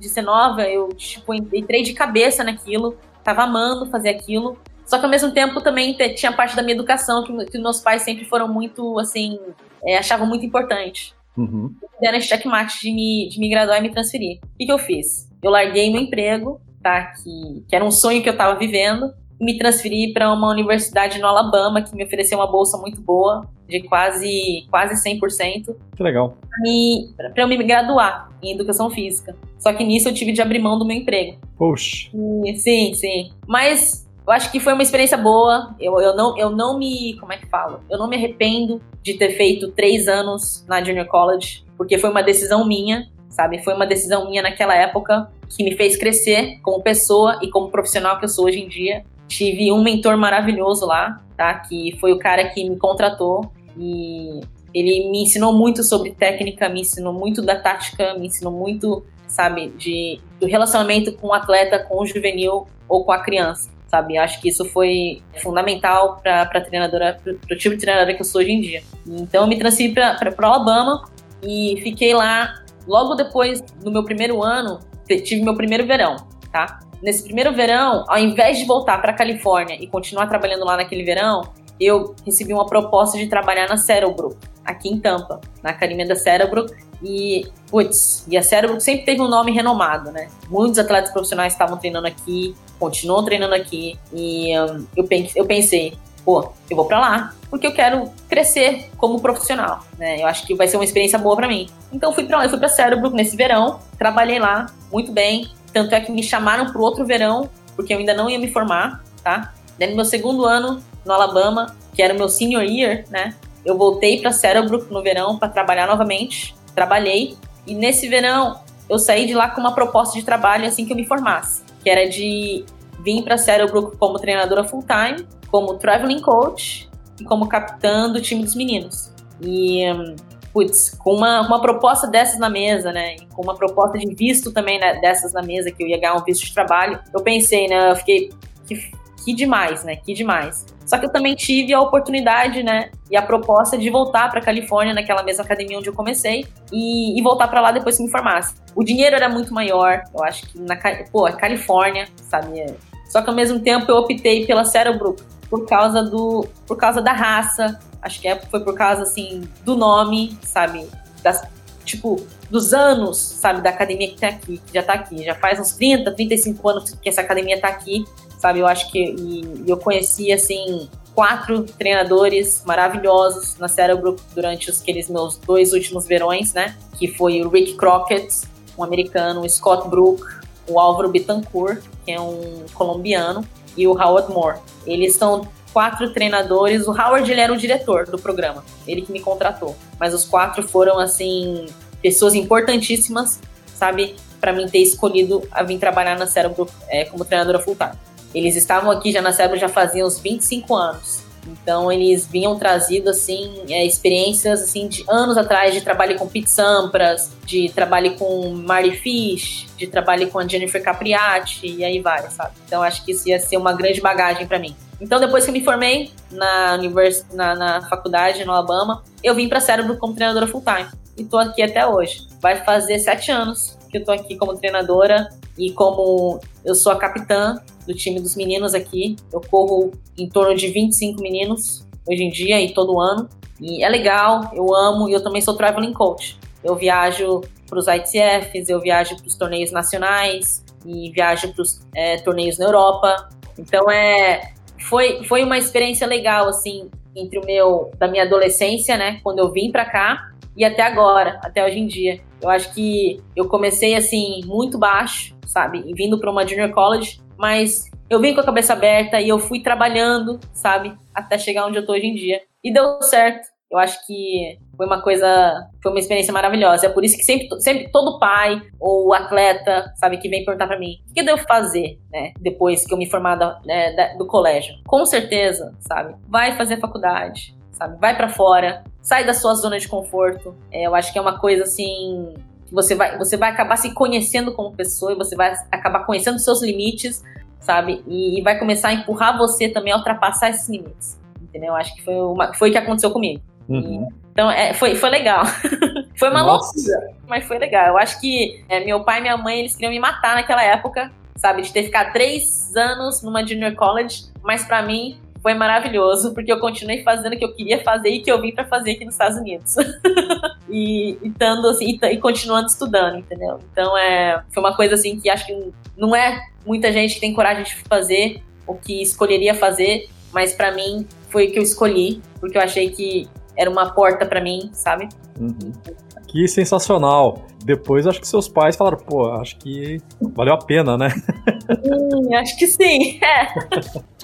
Speaker 4: de ser nova, eu, tipo, entrei de cabeça naquilo, tava amando fazer aquilo, só que ao mesmo tempo também tinha parte da minha educação que, que meus pais sempre foram muito, assim, é, achavam muito importante.
Speaker 3: Uhum.
Speaker 4: Deram esse checkmate de me, de me graduar e me transferir. O que, que eu fiz? Eu larguei meu emprego, tá? Que, que era um sonho que eu estava vivendo. E me transferi para uma universidade no Alabama que me ofereceu uma bolsa muito boa, de quase, quase 100%.
Speaker 3: Que legal.
Speaker 4: Para eu me graduar em educação física. Só que nisso eu tive de abrir mão do meu emprego.
Speaker 3: Poxa.
Speaker 4: E, sim, sim. Mas eu acho que foi uma experiência boa. Eu, eu, não, eu não me. Como é que falo? Eu não me arrependo de ter feito três anos na Junior College, porque foi uma decisão minha sabe? Foi uma decisão minha naquela época que me fez crescer como pessoa e como profissional que eu sou hoje em dia. Tive um mentor maravilhoso lá, tá? Que foi o cara que me contratou e ele me ensinou muito sobre técnica, me ensinou muito da tática, me ensinou muito, sabe, de do relacionamento com o atleta, com o juvenil ou com a criança, sabe? Acho que isso foi fundamental para a treinadora, para o tipo de treinadora que eu sou hoje em dia. Então eu me transferi para Alabama e fiquei lá Logo depois do meu primeiro ano, tive meu primeiro verão, tá? Nesse primeiro verão, ao invés de voltar para Califórnia e continuar trabalhando lá naquele verão, eu recebi uma proposta de trabalhar na Cerebro, aqui em Tampa, na academia da Cerebro. E, putz, e a Cerebro sempre teve um nome renomado, né? Muitos atletas profissionais estavam treinando aqui, continuam treinando aqui. E um, eu, eu pensei, pô, eu vou para lá, porque eu quero crescer como profissional, né? Eu acho que vai ser uma experiência boa para mim. Então fui para lá, eu fui para Cerebro nesse verão, trabalhei lá muito bem, tanto é que me chamaram pro outro verão, porque eu ainda não ia me formar, tá? Daí no meu segundo ano no Alabama, que era o meu senior year, né? Eu voltei para Cerebro no verão para trabalhar novamente. Trabalhei e nesse verão eu saí de lá com uma proposta de trabalho assim que eu me formasse, que era de vir para Cerebro como treinadora full time, como traveling coach e como capitã do time dos meninos. E hum, putz, com uma, uma proposta dessas na mesa, né? E com uma proposta de visto também né, dessas na mesa, que eu ia ganhar um visto de trabalho, eu pensei, né? Eu fiquei. Que, que demais, né? Que demais. Só que eu também tive a oportunidade, né? E a proposta de voltar para Califórnia, naquela mesma academia onde eu comecei, e, e voltar para lá depois que me formasse. O dinheiro era muito maior, eu acho que na pô, Califórnia, sabe? Só que ao mesmo tempo eu optei pela Cerebrook por causa do por causa da raça, Acho que é, foi por causa, assim, do nome, sabe? Das, tipo, dos anos, sabe, da academia que tem aqui, que já tá aqui. Já faz uns 30, 35 anos que essa academia tá aqui, sabe? Eu acho que. E, eu conheci, assim, quatro treinadores maravilhosos na Cerebro durante os, aqueles meus dois últimos verões, né? Que foi o Rick Crockett, um americano, o Scott Brook, o Álvaro Bittencourt, que é um colombiano, e o Howard Moore. Eles estão quatro treinadores. O Howard ele era o diretor do programa, ele que me contratou. Mas os quatro foram assim pessoas importantíssimas, sabe, para mim ter escolhido a vir trabalhar na Cérebro é, como treinadora full time. Eles estavam aqui já na Cérebro já faziam uns 25 anos. Então eles vinham trazido assim é, experiências assim de anos atrás de trabalho com Pete Sampras, de trabalho com Marty Fish, de trabalho com a Jennifer Capriati e aí vai, sabe? Então acho que isso ia ser uma grande bagagem para mim. Então, depois que eu me formei na, univers... na, na faculdade no Alabama, eu vim para Cérebro como treinadora full-time. E tô aqui até hoje. Vai fazer sete anos que eu tô aqui como treinadora e como eu sou a capitã do time dos meninos aqui. Eu corro em torno de 25 meninos hoje em dia e todo ano. E é legal, eu amo e eu também sou traveling coach. Eu viajo para os ITFs, eu viajo para os torneios nacionais e viajo para os é, torneios na Europa. Então é foi, foi uma experiência legal, assim, entre o meu, da minha adolescência, né, quando eu vim para cá, e até agora, até hoje em dia. Eu acho que eu comecei, assim, muito baixo, sabe, e vindo para uma junior college, mas eu vim com a cabeça aberta e eu fui trabalhando, sabe, até chegar onde eu tô hoje em dia. E deu certo. Eu acho que foi uma coisa, foi uma experiência maravilhosa. É por isso que sempre, sempre todo pai ou atleta, sabe, que vem perguntar para mim, o que eu devo fazer, né, depois que eu me formar da, né, da, do colégio? Com certeza, sabe, vai fazer faculdade, sabe, vai para fora, sai da sua zona de conforto. É, eu acho que é uma coisa assim você vai, você vai acabar se conhecendo como pessoa e você vai acabar conhecendo seus limites, sabe, e, e vai começar a empurrar você também a ultrapassar esses limites. Entendeu? Eu acho que foi, uma, foi o que aconteceu comigo. Uhum. Então, é, foi, foi legal. *laughs* foi uma loucura, mas foi legal. Eu acho que é, meu pai e minha mãe, eles queriam me matar naquela época, sabe? De ter ficado três anos numa junior college, mas para mim foi maravilhoso, porque eu continuei fazendo o que eu queria fazer e que eu vim para fazer aqui nos Estados Unidos. *laughs* e, e, tando, assim, e, e, continuando estudando, entendeu? Então, é, foi uma coisa assim que acho que não é muita gente que tem coragem de fazer o que escolheria fazer, mas para mim foi o que eu escolhi, porque eu achei que era uma porta para mim, sabe?
Speaker 3: Uhum. Que sensacional. Depois acho que seus pais falaram, pô, acho que valeu a pena, né?
Speaker 4: Sim, acho que sim. *laughs* É.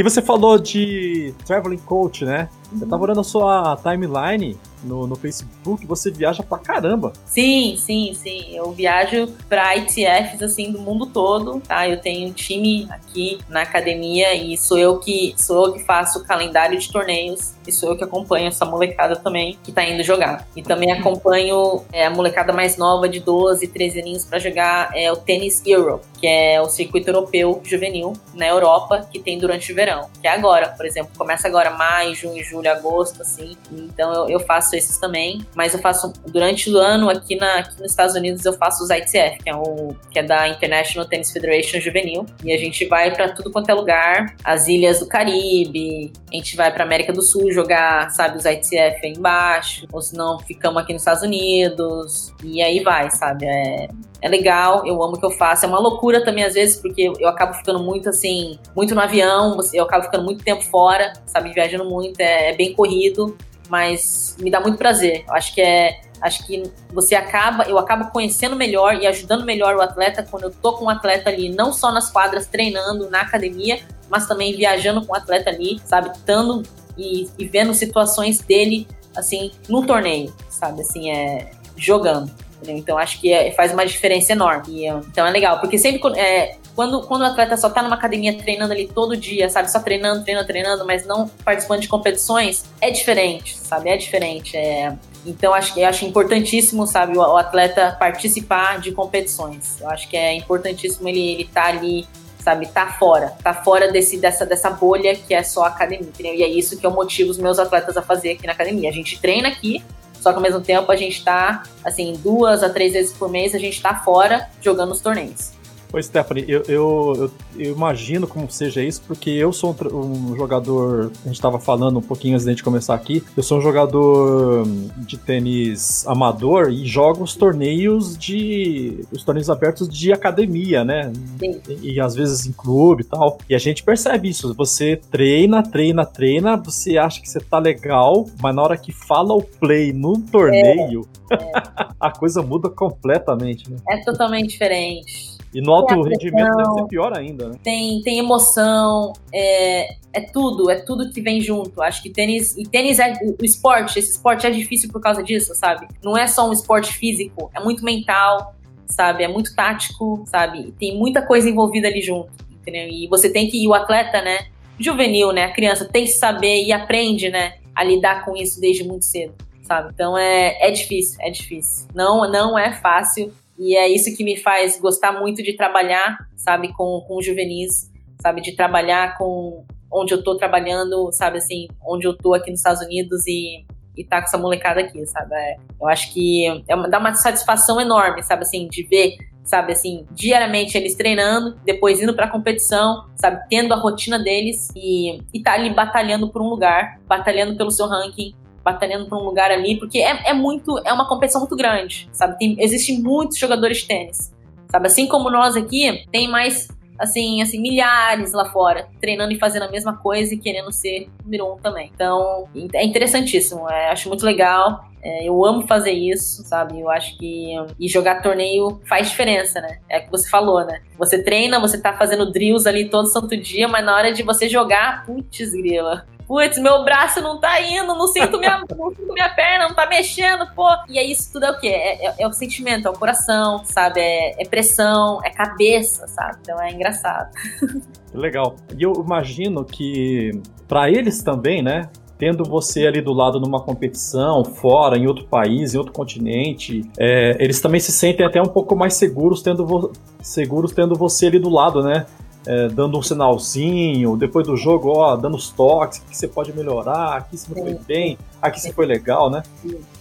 Speaker 3: E você falou de traveling coach, né? Você tava olhando a sua timeline no, no Facebook, você viaja pra caramba.
Speaker 4: Sim, sim, sim. Eu viajo pra ITFs, assim, do mundo todo, tá? Eu tenho um time aqui na academia e sou eu que, sou eu que faço o calendário de torneios e sou eu que acompanho essa molecada também que tá indo jogar. E também acompanho é, a molecada mais nova de 12, 13 aninhos para jogar é, o Tennis Europe, que é o circuito europeu juvenil na Europa que tem durante o verão. Que é agora, por exemplo, começa agora maio, junho, julho agosto, assim. Então eu, eu faço esses também. Mas eu faço durante o ano aqui, na, aqui nos Estados Unidos eu faço os ITF, que é, o, que é da International Tennis Federation Juvenil. E a gente vai para tudo quanto é lugar, as ilhas do Caribe, a gente vai para América do Sul jogar, sabe, os ITF aí embaixo, ou se não, ficamos aqui nos Estados Unidos. E aí vai, sabe? É, é legal, eu amo o que eu faço. É uma loucura também, às vezes, porque eu acabo ficando muito assim, muito no avião, eu acabo ficando muito tempo fora, sabe, viajando muito, é, é bem corrido, mas me dá muito prazer. Eu acho que é. Acho que você acaba, eu acabo conhecendo melhor e ajudando melhor o atleta quando eu tô com o atleta ali, não só nas quadras treinando na academia, mas também viajando com o atleta ali, sabe, estando e, e vendo situações dele assim no torneio, sabe, assim, é jogando. Entendeu? Então acho que é, faz uma diferença enorme. E, então é legal, porque sempre é, quando, quando o atleta só tá numa academia treinando ali todo dia, sabe? Só treinando, treinando, treinando, mas não participando de competições, é diferente, sabe? É diferente. É... Então, acho, eu acho importantíssimo, sabe, o, o, atleta participar de competições. Eu acho que é importantíssimo ele, ele tá ali, sabe, tá fora. Tá fora desse, dessa, dessa bolha que é só academia, entendeu? E é isso que eu motivo os meus atletas a fazer aqui na academia. A gente treina aqui, só que ao mesmo tempo a gente tá, assim, duas a três vezes por mês a gente tá fora jogando os torneios.
Speaker 3: Oi, Stephanie, eu, eu, eu, imagino como seja isso, porque eu sou um, um jogador, a gente estava falando um pouquinho antes da gente começar aqui, eu sou um jogador de tênis amador e jogo os torneios de. os torneios abertos de academia, né? Sim. E, e às vezes em clube e tal. E a gente percebe isso. Você treina, treina, treina, você acha que você tá legal, mas na hora que fala o play no torneio, é, é. *laughs* a coisa muda completamente, né?
Speaker 4: É totalmente diferente.
Speaker 3: E no alto rendimento deve ser pior ainda, né?
Speaker 4: Tem, tem emoção, é, é tudo, é tudo que vem junto. Acho que tênis, e tênis é o esporte, esse esporte é difícil por causa disso, sabe? Não é só um esporte físico, é muito mental, sabe? É muito tático, sabe? Tem muita coisa envolvida ali junto, entendeu? E você tem que, ir o atleta, né? Juvenil, né? A criança tem que saber e aprende, né? A lidar com isso desde muito cedo, sabe? Então é, é difícil, é difícil. Não, não é fácil. E é isso que me faz gostar muito de trabalhar, sabe, com, com juvenis, sabe, de trabalhar com onde eu tô trabalhando, sabe, assim, onde eu tô aqui nos Estados Unidos e, e tá com essa molecada aqui, sabe? É, eu acho que é uma, dá uma satisfação enorme, sabe, assim, de ver, sabe, assim, diariamente eles treinando, depois indo pra competição, sabe, tendo a rotina deles e, e tá ali batalhando por um lugar, batalhando pelo seu ranking, batalhando por um lugar ali, porque é, é muito, é uma competição muito grande, sabe? Tem, existem muitos jogadores de tênis, sabe? Assim como nós aqui, tem mais, assim, assim, milhares lá fora, treinando e fazendo a mesma coisa e querendo ser número um também. Então, é interessantíssimo, é, acho muito legal. É, eu amo fazer isso, sabe? Eu acho que. E jogar torneio faz diferença, né? É o que você falou, né? Você treina, você tá fazendo drills ali todo santo dia, mas na hora de você jogar, putz, grila putz, meu braço não tá indo, não sinto minha, *laughs* não sinto minha perna, não tá mexendo, pô. E aí isso tudo é o quê? É, é, é o sentimento, é o coração, sabe? É, é, pressão, é cabeça, sabe? Então é engraçado. *laughs*
Speaker 3: Legal. E eu imagino que para eles também, né? tendo você ali do lado numa competição, fora, em outro país, em outro continente, é, eles também se sentem até um pouco mais seguros tendo, seguros tendo você ali do lado, né? É, dando um sinalzinho, depois do jogo, ó, dando os toques, que você pode melhorar, aqui você foi bem, aqui você foi legal, né?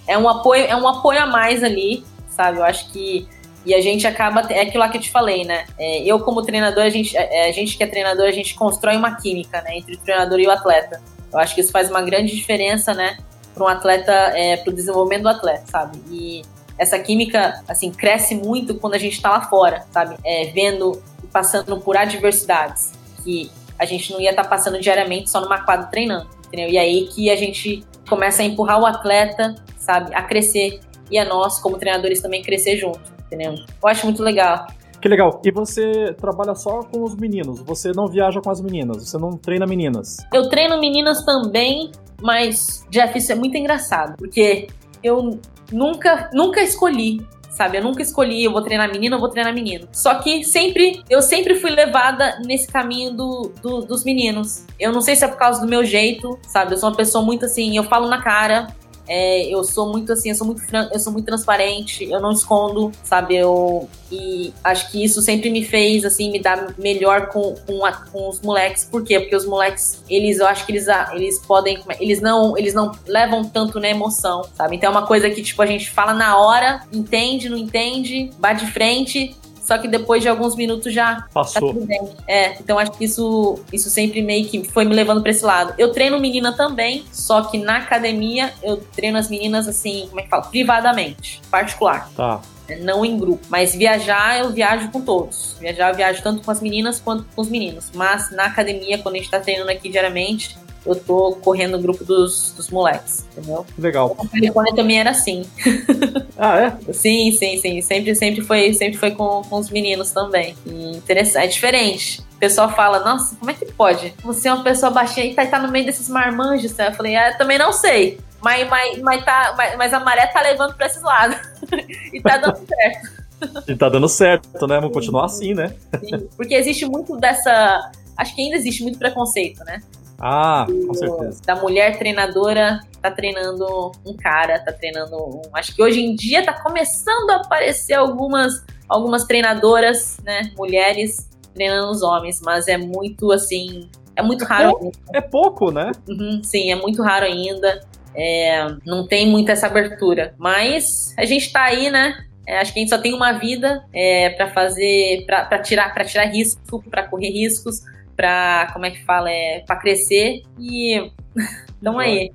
Speaker 4: É um apoio, é um apoio a mais ali, sabe? Eu acho que e a gente acaba é aquilo lá que eu te falei, né? É, eu como treinador, a gente, é, a gente que é treinador, a gente constrói uma química, né, entre o treinador e o atleta. Eu acho que isso faz uma grande diferença, né, para um atleta, é, para o desenvolvimento do atleta, sabe? E essa química, assim, cresce muito quando a gente está lá fora, sabe? É, vendo passando por adversidades que a gente não ia estar tá passando diariamente só numa quadra treinando, entendeu? E aí que a gente começa a empurrar o atleta, sabe, a crescer e a nós, como treinadores, também crescer junto, entendeu? Eu acho muito legal.
Speaker 3: Que legal. E você trabalha só com os meninos? Você não viaja com as meninas? Você não treina meninas?
Speaker 4: Eu treino meninas também, mas, Jeff, isso é muito engraçado, porque eu nunca, nunca escolhi sabe? Eu nunca escolhi, eu vou treinar menino, eu vou treinar menino. Só que sempre, eu sempre fui levada nesse caminho do, do, dos meninos. Eu não sei se é por causa do meu jeito, sabe? Eu sou uma pessoa muito assim, eu falo na cara, É, eu sou muito assim, eu sou muito eu sou muito transparente, eu não escondo, sabe? Eu e acho que isso sempre me fez assim me dar melhor com, com, a, com os moleques. Por quê? Porque os moleques, eles eu acho que eles eles podem, eles não, eles não levam tanto na emoção, sabe? Então é uma coisa que tipo a gente fala na hora, entende, não entende, bate de frente, só que depois de alguns minutos já
Speaker 3: passou.
Speaker 4: Tá é, então acho que isso, isso sempre meio que foi me levando para esse lado. Eu treino menina também, só que na academia eu treino as meninas assim, como é que fala? Privadamente, particular.
Speaker 3: Tá
Speaker 4: não em grupo. Mas viajar, eu viajo com todos. Viajar, eu viajo tanto com as meninas quanto com os meninos. Mas na academia, quando a gente tá treinando aqui diariamente, eu tô correndo no grupo dos, dos moleques, entendeu?
Speaker 3: Legal.
Speaker 4: O telefone também era assim. *laughs*
Speaker 3: Ah, é?
Speaker 4: sim, sim, sim. Sempre, sempre foi, sempre foi com, com os meninos também. E interessante, é diferente. O pessoal fala, nossa, como é que pode? Você é uma pessoa baixinha e tá, tá no meio desses marmanjos. Eu falei, ah, também não sei. Mas, mas, mas, tá, mas, mas a maré tá levando pra esses lados. *laughs* e tá dando *laughs* certo.
Speaker 3: E tá dando certo, né? Vamos continuar assim, né?
Speaker 4: Sim, porque existe muito dessa. Acho que ainda existe muito preconceito, né?
Speaker 3: Ah, com certeza.
Speaker 4: Da mulher treinadora tá treinando um cara, tá treinando um. Acho que hoje em dia tá começando a aparecer algumas, algumas treinadoras, né? Mulheres treinando os homens, mas é muito assim. É muito raro.
Speaker 3: É, é pouco, né?
Speaker 4: Uhum, sim, é muito raro ainda. É, não tem muita essa abertura. Mas a gente tá aí, né? É, acho que a gente só tem uma vida é, para fazer, para tirar, para tirar risco, para correr riscos para como é que fala, é para crescer e *laughs* então aí.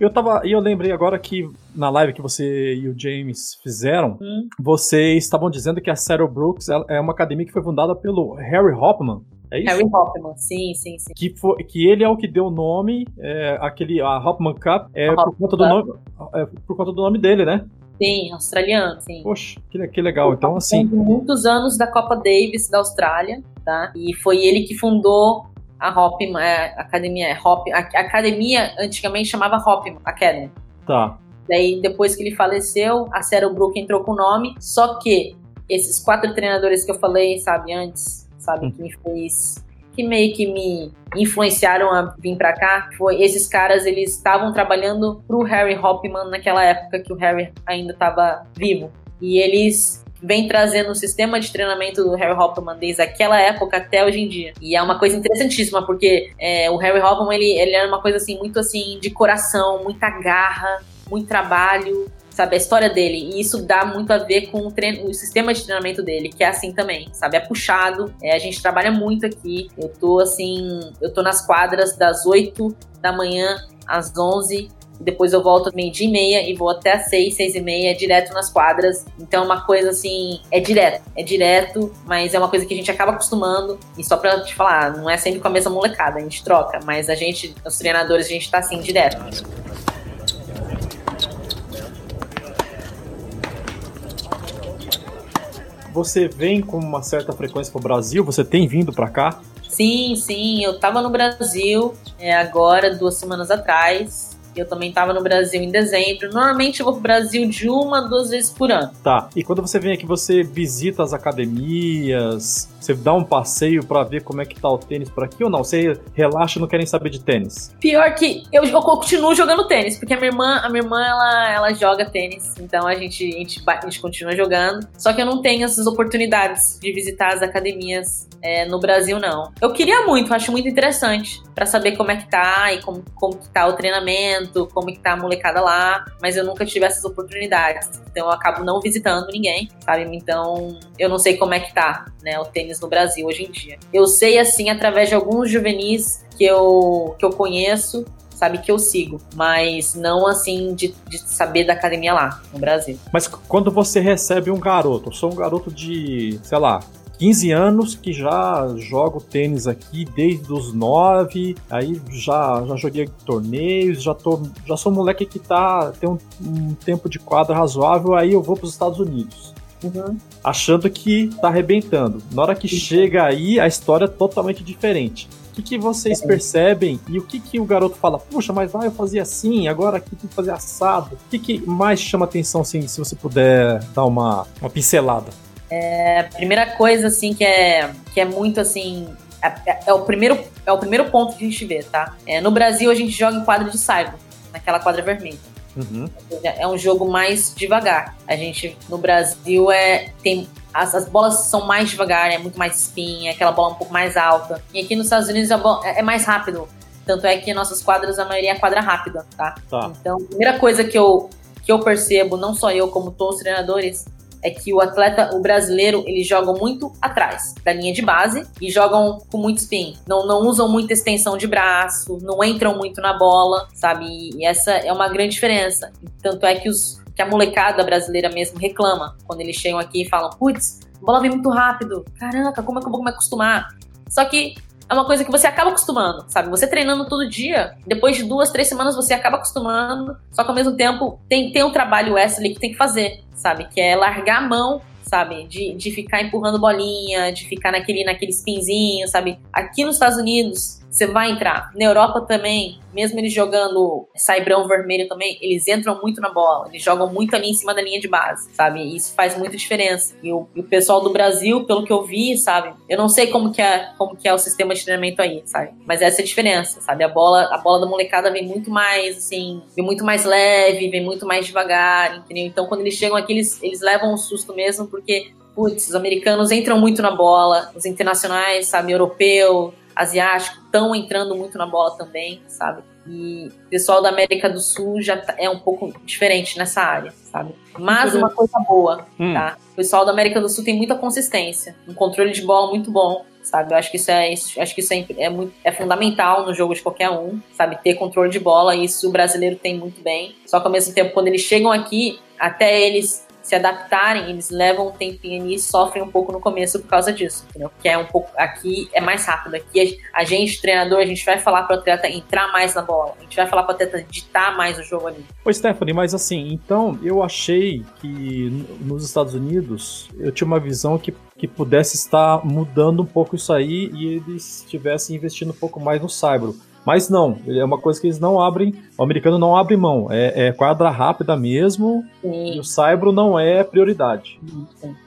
Speaker 3: Eu tava, e eu lembrei agora que na live que você e o James fizeram, hum. vocês estavam dizendo que a Sarah Brooks é uma academia que foi fundada pelo Harry Hoffman. É isso?
Speaker 4: Harry Hoffman, sim, sim, sim.
Speaker 3: Que, foi, que ele é o que deu o nome, é, aquele, a Hoffman Cup, é, por, conta do nome, é, por conta do nome dele, né?
Speaker 4: Sim, australiano, sim.
Speaker 3: Poxa, que, que legal. Então, assim.
Speaker 4: Muitos anos da Copa Davis da Austrália, tá? E foi ele que fundou a Hop, é, a academia, é Hop, a, a academia antigamente chamava Hop Academy.
Speaker 3: Tá.
Speaker 4: Daí, depois que ele faleceu, a Sarah Brook entrou com o nome, só que esses quatro treinadores que eu falei, sabe, antes, sabe, hum. que me fez que meio que me influenciaram a vir para cá foi esses caras eles estavam trabalhando pro Harry Hopman naquela época que o Harry ainda estava vivo e eles vem trazendo o sistema de treinamento do Harry Hopman desde aquela época até hoje em dia. E é uma coisa interessantíssima, porque é, o Harry Hopman, ele, ele era uma coisa assim, muito assim, de coração, muita garra, muito trabalho, sabe, a história dele. E isso dá muito a ver com o, treino, o sistema de treinamento dele, que é assim também, sabe? É puxado, é, a gente trabalha muito aqui. Eu tô assim, eu tô nas quadras das 8 da manhã às 11 depois eu volto meio-dia e meia e vou até às seis, seis e meia, direto nas quadras. Então é uma coisa assim, é direto, é direto, mas é uma coisa que a gente acaba acostumando. E só pra te falar, não é sempre com a mesma molecada, a gente troca, mas a gente, os treinadores, a gente tá assim, direto.
Speaker 3: Você vem com uma certa frequência para o Brasil? Você tem vindo para cá?
Speaker 4: Sim, sim. Eu estava no Brasil é, agora, duas semanas atrás. Eu também estava no Brasil em dezembro. Normalmente eu vou pro Brasil de uma, duas vezes por ano.
Speaker 3: Tá. E quando você vem aqui, você visita as academias, você dá um passeio para ver como é que tá o tênis por aqui ou não? Você relaxa e não querem saber de tênis?
Speaker 4: Pior que eu, eu continuo jogando tênis, porque a minha irmã, a minha irmã ela, ela joga tênis, então a gente, a, gente, a gente continua jogando. Só que eu não tenho essas oportunidades de visitar as academias é, no Brasil, não. Eu queria muito, acho muito interessante para saber como é que tá e como, como que tá o treinamento, como que tá a molecada lá, mas eu nunca tive essas oportunidades. Então eu acabo não visitando ninguém, sabe? Então eu não sei como é que tá, né, o tênis no Brasil hoje em dia. Eu sei assim através de alguns juvenis que eu que eu conheço sabe, que eu sigo, mas não assim de, de, saber da academia lá, no Brasil.
Speaker 3: Mas quando você recebe um garoto, eu sou um garoto de, sei lá, 15 anos que já jogo tênis aqui desde os 9, aí já, já joguei torneios, já, tô, já sou um moleque que tá, tem um, um tempo de quadra razoável, aí eu vou para os Estados Unidos. Uhum. Achando que tá arrebentando. Na hora que chega aí, a história é totalmente diferente. O que, que vocês é. percebem e o que, que o garoto fala? Puxa, mas lá eu fazia assim, agora aqui tem que fazer assado. O que, que mais chama atenção, assim, se você puder dar uma, uma pincelada?
Speaker 4: É, primeira coisa, assim, que é, que é muito, assim, é, é, é, o primeiro, é o primeiro ponto que a gente vê, tá? É, no Brasil, a gente joga em quadra de saiba, naquela quadra vermelha.
Speaker 3: Uhum.
Speaker 4: É um jogo mais devagar. A gente, no Brasil, é tem as, as, bolas são mais devagar, é muito mais espinha, aquela bola um pouco mais alta. E aqui nos Estados Unidos bola, é, é, mais rápido. Tanto é que nossas quadras, a maioria é quadra rápida, tá?
Speaker 3: tá?
Speaker 4: Então, a primeira coisa que eu, que eu percebo, não só eu, como todos os treinadores, é que o atleta, o brasileiro, eles jogam muito atrás da linha de base e jogam com muito spin. Não, não usam muita extensão de braço, não entram muito na bola, sabe? E essa é uma grande diferença. Tanto é que os que a molecada brasileira mesmo reclama quando eles chegam aqui e falam: putz, a bola vem muito rápido, caraca, como é que eu vou me acostumar? Só que é uma coisa que você acaba acostumando, sabe? Você treinando todo dia, depois de duas, três semanas você acaba acostumando, só que ao mesmo tempo tem, tem um trabalho extra ali que tem que fazer, sabe? Que é largar a mão sabe? De, de ficar empurrando bolinha, de ficar naquele, naquele spinzinho, sabe? Aqui nos Estados Unidos, você vai entrar. Na Europa também, mesmo eles jogando saibrão vermelho também, eles entram muito na bola, eles jogam muito ali em cima da linha de base, sabe? E isso faz muita diferença. E o, e o, pessoal do Brasil, pelo que eu vi, sabe? Eu não sei como que é, como que é o sistema de treinamento aí, sabe? Mas essa é a diferença, sabe? A bola, a bola da molecada vem muito mais, assim, vem muito mais leve, vem muito mais devagar, entendeu? Então quando eles chegam aqui, eles, eles levam um susto mesmo, porque putz, os americanos entram muito na bola, os internacionais, sabe, europeu, asiático estão entrando muito na bola também, sabe? E o pessoal da América do Sul já tá, é um pouco diferente nessa área, sabe? Mas uma coisa boa, hum. tá? O pessoal da América do Sul tem muita consistência, um controle de bola muito bom, sabe? Eu acho que isso é, acho que isso é, é, muito, é fundamental no jogo de qualquer um, sabe? Ter controle de bola, isso o brasileiro tem muito bem. Só que ao mesmo tempo, quando eles chegam aqui, até eles se adaptarem, eles levam um tempinho e sofrem um pouco no começo por causa disso, entendeu? Porque é um pouco. Aqui é mais rápido. Aqui a, gente, treinador, a gente vai falar para o atleta entrar mais na bola. A gente vai falar para o atleta ditar mais o jogo ali.
Speaker 3: Oi, Stephanie, mas assim, então eu achei que nos Estados Unidos eu tinha uma visão que que pudesse estar mudando um pouco isso aí e eles estivessem investindo um pouco mais no cyber. Mas não, é uma coisa que eles não abrem, o americano não abre mão, é, é quadra rápida mesmo, Sim. e o Saibro não é prioridade.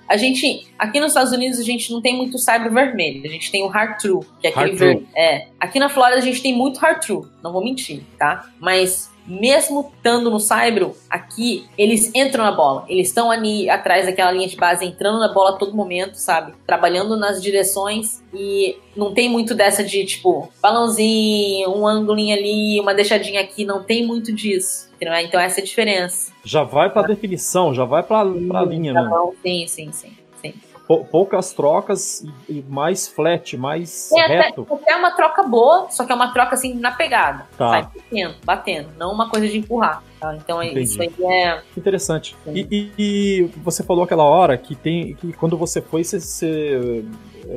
Speaker 4: A gente, aqui nos Estados Unidos, a gente não tem muito Saibro vermelho, a gente tem o Hard True, que é aquele verde. É, aqui na Flórida a gente tem muito Hard True, não vou mentir, tá? Mas mesmo estando no Saibro, aqui, eles entram na bola. Eles estão ali atrás daquela linha de base, entrando na bola a todo momento, sabe? Trabalhando nas direções e não tem muito dessa de, tipo, balãozinho, um ângulinho ali, uma deixadinha aqui. Não tem muito disso. Entendeu? Então essa é a diferença.
Speaker 3: Já vai pra definição, já vai pra, pra linha, né?
Speaker 4: Sim, sim, sim
Speaker 3: poucas trocas e, mais flat, mais Tem reto.
Speaker 4: Até, até uma troca boa, só que é uma troca assim na pegada. Tá. Sai batendo, batendo, não uma coisa de empurrar. Tá? Então Entendi. isso aí é.
Speaker 3: Interessante. E, e, e, você falou aquela hora que tem. que quando você foi, você, você,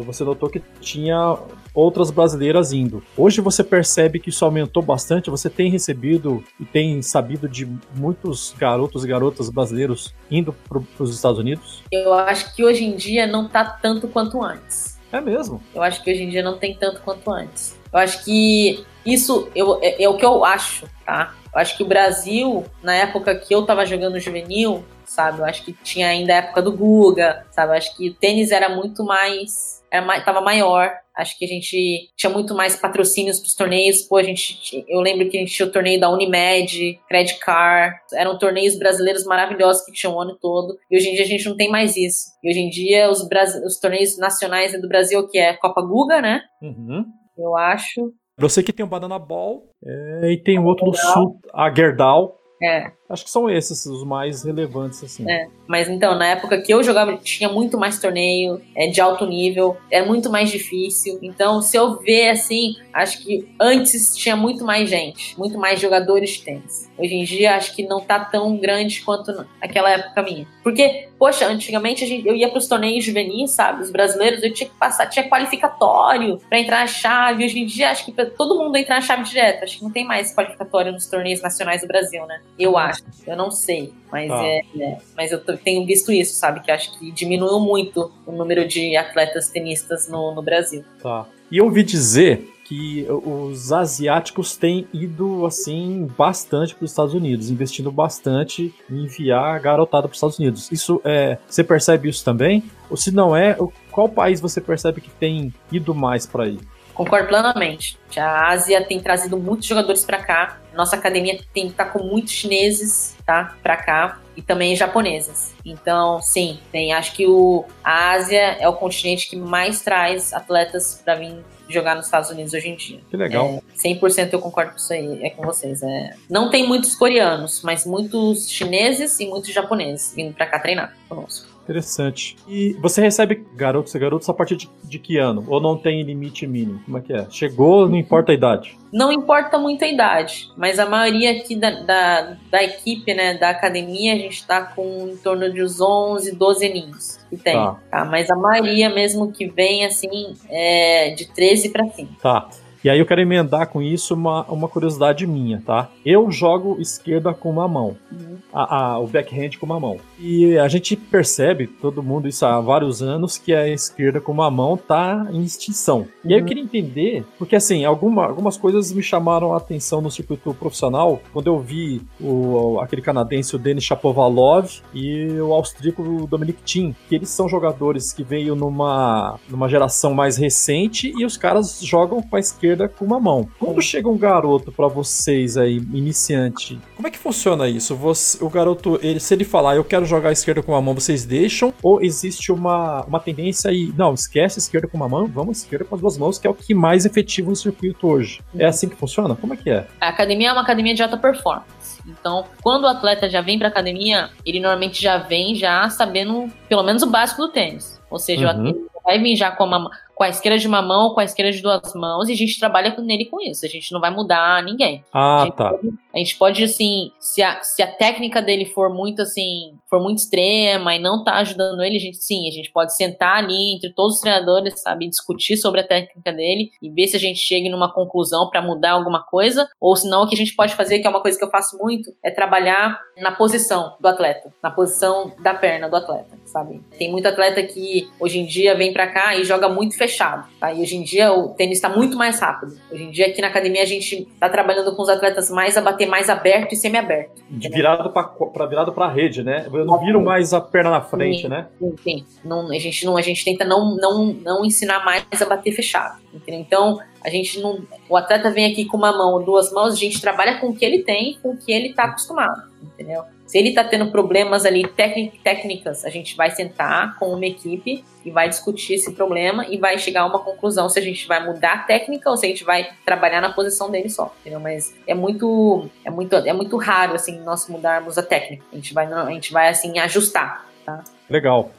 Speaker 3: você notou que tinha outras brasileiras indo. Hoje você percebe que isso aumentou bastante, você tem recebido e tem sabido de muitos garotos e garotas brasileiros indo para os Estados Unidos?
Speaker 4: Eu acho que hoje em dia não tá tanto quanto antes.
Speaker 3: É mesmo?
Speaker 4: Eu acho que hoje em dia não tem tanto quanto antes. Eu acho que isso eu, é, é o que eu acho, tá? Eu acho que o Brasil, na época que eu tava jogando juvenil, sabe? Eu acho que tinha ainda a época do Guga, sabe? Eu acho que o tênis era muito mais. Era, tava maior. Acho que a gente tinha muito mais patrocínios para os torneios. Pô, a gente, eu lembro que a gente tinha o torneio da Unimed, Credit Card. Eram torneios brasileiros maravilhosos que tinham o ano todo. E hoje em dia a gente não tem mais isso. E hoje em dia os, os torneios nacionais do Brasil, que é Copa Guga, né?
Speaker 3: Uhum.
Speaker 4: Eu acho.
Speaker 3: Eu sei que tem o Banana Ball é, e tem o outro do sul, a Gerdau.
Speaker 4: É.
Speaker 3: Acho que são esses os mais relevantes, assim.
Speaker 4: É. Mas então, na época que eu jogava, tinha muito mais torneio é, de alto nível, era muito mais difícil. Então, se eu ver assim, acho que antes tinha muito mais gente, muito mais jogadores de tênis. Hoje em dia, acho que não tá tão grande quanto naquela época minha. Porque, poxa, antigamente gente, eu ia pros torneios juvenis, sabe? Os brasileiros, eu tinha que passar, tinha qualificatório para entrar na chave. Hoje em dia, acho que todo mundo entra na chave direto. Acho que não tem mais qualificatório nos torneios nacionais do Brasil, né? Eu acho. Eu não sei, mas ah. é, é, Mas eu tenho visto isso, sabe? Que acho que diminuiu muito o número de atletas tenistas no, no Brasil.
Speaker 3: Tá. E eu ouvi dizer que os asiáticos têm ido assim bastante para os Estados Unidos, investindo bastante em enviar garotada para os Estados Unidos. Isso é, você percebe isso também? Ou se não é, qual país você percebe que tem ido mais para aí?
Speaker 4: Concordo plenamente. A Ásia tem trazido muitos jogadores para cá. Nossa academia tem tá com muitos chineses, tá, para cá e também japoneses. Então, sim, tem. Acho que o a Ásia é o continente que mais traz atletas para vir jogar nos Estados Unidos hoje em dia.
Speaker 3: Que legal.
Speaker 4: É, 100% eu concordo com isso aí, é com vocês. É, não tem muitos coreanos, mas muitos chineses e muitos japoneses vindo para cá treinar conosco.
Speaker 3: Interessante. E você recebe garotos e garotos a partir de, de, que ano? Ou não tem limite mínimo? Como é que é? Chegou, não importa a idade?
Speaker 4: Não importa muito a idade, mas a maioria aqui da, da, da equipe, né, da academia, a gente está com em torno de uns 11, 12 aninhos que tem. Tá. tá. Mas a maioria mesmo que vem, assim, é de 13 para cima.
Speaker 3: Tá. E aí eu quero emendar com isso uma, uma curiosidade minha, tá? Eu jogo esquerda com uma mão, uhum. a, a, o backhand com uma mão. E a gente percebe, todo mundo isso há vários anos, que a esquerda com uma mão tá em extinção. Uhum. E aí eu uhum. queria entender, porque assim, alguma, algumas coisas me chamaram a atenção no circuito profissional, quando eu vi o, aquele canadense, o Denis Shapovalov, e o austríaco o Dominic Thiem, que eles são jogadores que veio numa, numa geração mais recente e os caras jogam com a esquerda esquerda com uma mão. Quando chega um garoto para vocês aí, iniciante, como é que funciona isso? Você, o garoto, ele, se ele falar, eu quero jogar a esquerda com uma mão, vocês deixam? Ou existe uma, uma tendência aí, não, esquece a esquerda com uma mão, vamos esquerda com as duas mãos, que é o que mais efetivo no circuito hoje. É assim que funciona? Como é que é?
Speaker 4: A academia é uma academia de alta performance. Então, quando o atleta já vem para academia, ele normalmente já vem já sabendo pelo menos o básico do tênis. Ou seja, uhum. o atleta vai vir já com uma, com a esquerda de uma mão, com a esquerda de duas mãos, e a gente trabalha nele com isso. A gente não vai mudar ninguém.
Speaker 3: Ah,
Speaker 4: a
Speaker 3: tá.
Speaker 4: Pode, a gente pode, assim, se a, se a técnica dele for muito, assim, for muito extrema e não tá ajudando ele, a gente, sim, a gente pode sentar ali entre todos os treinadores, sabe, discutir sobre a técnica dele e ver se a gente chega numa conclusão para mudar alguma coisa, ou se não, o que a gente pode fazer, que é uma coisa que eu faço muito, é trabalhar na posição do atleta, na posição da perna do atleta, sabe? Tem muito atleta que hoje em dia vem para cá e joga muito fechado. Tá? E hoje em dia o tênis está muito mais rápido. Hoje em dia aqui na academia a gente está trabalhando com os atletas mais a bater mais aberto e semi-aberto.
Speaker 3: De virado para virado para a rede, né? Eu não viro mais a perna na frente,
Speaker 4: sim,
Speaker 3: né?
Speaker 4: Sim, sim. Não, a gente não a gente tenta não, não, não ensinar mais a bater fechado. Entendeu? Então a gente não, o atleta vem aqui com uma mão ou duas mãos, a gente trabalha com o que ele tem, com o que ele está acostumado, entendeu? Se ele está tendo problemas ali técnicas, a gente vai sentar com uma equipe e vai discutir esse problema e vai chegar a uma conclusão se a gente vai mudar a técnica ou se a gente vai trabalhar na posição dele só, entendeu? Mas é muito, é muito, é muito raro assim nós mudarmos a técnica. A gente vai, a gente vai assim ajustar, tá?
Speaker 3: Legal.